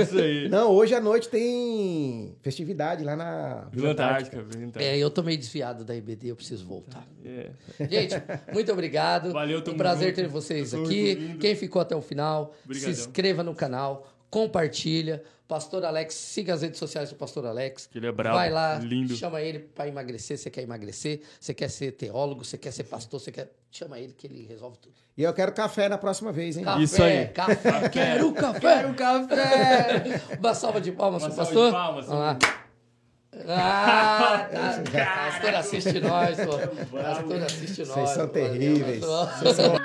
Isso aí. Não, hoje à noite tem festividade lá na Vila Antártica. É, eu tô meio desviado da EBD, eu preciso voltar. É. Gente, muito obrigado. Valeu, um prazer junto. ter vocês aqui. Quem ficou até o final, Obrigadão. se inscreva no canal, compartilha. Pastor Alex, siga as redes sociais do Pastor Alex. Que ele é brabo, Vai lá, lindo. chama ele para emagrecer. Você quer emagrecer? Você quer ser teólogo? Você quer ser pastor? Você quer. Chama ele que ele resolve tudo. E eu quero café na próxima vez, hein? Café, Isso aí. café. Quero café. Quero café. Uma salva de palmas Uma salva pastor. de palmas, Vamos lá. Ah, tá. Pastor assiste nós, pô. Pastor assiste nós. Vocês são pô. terríveis. Vocês são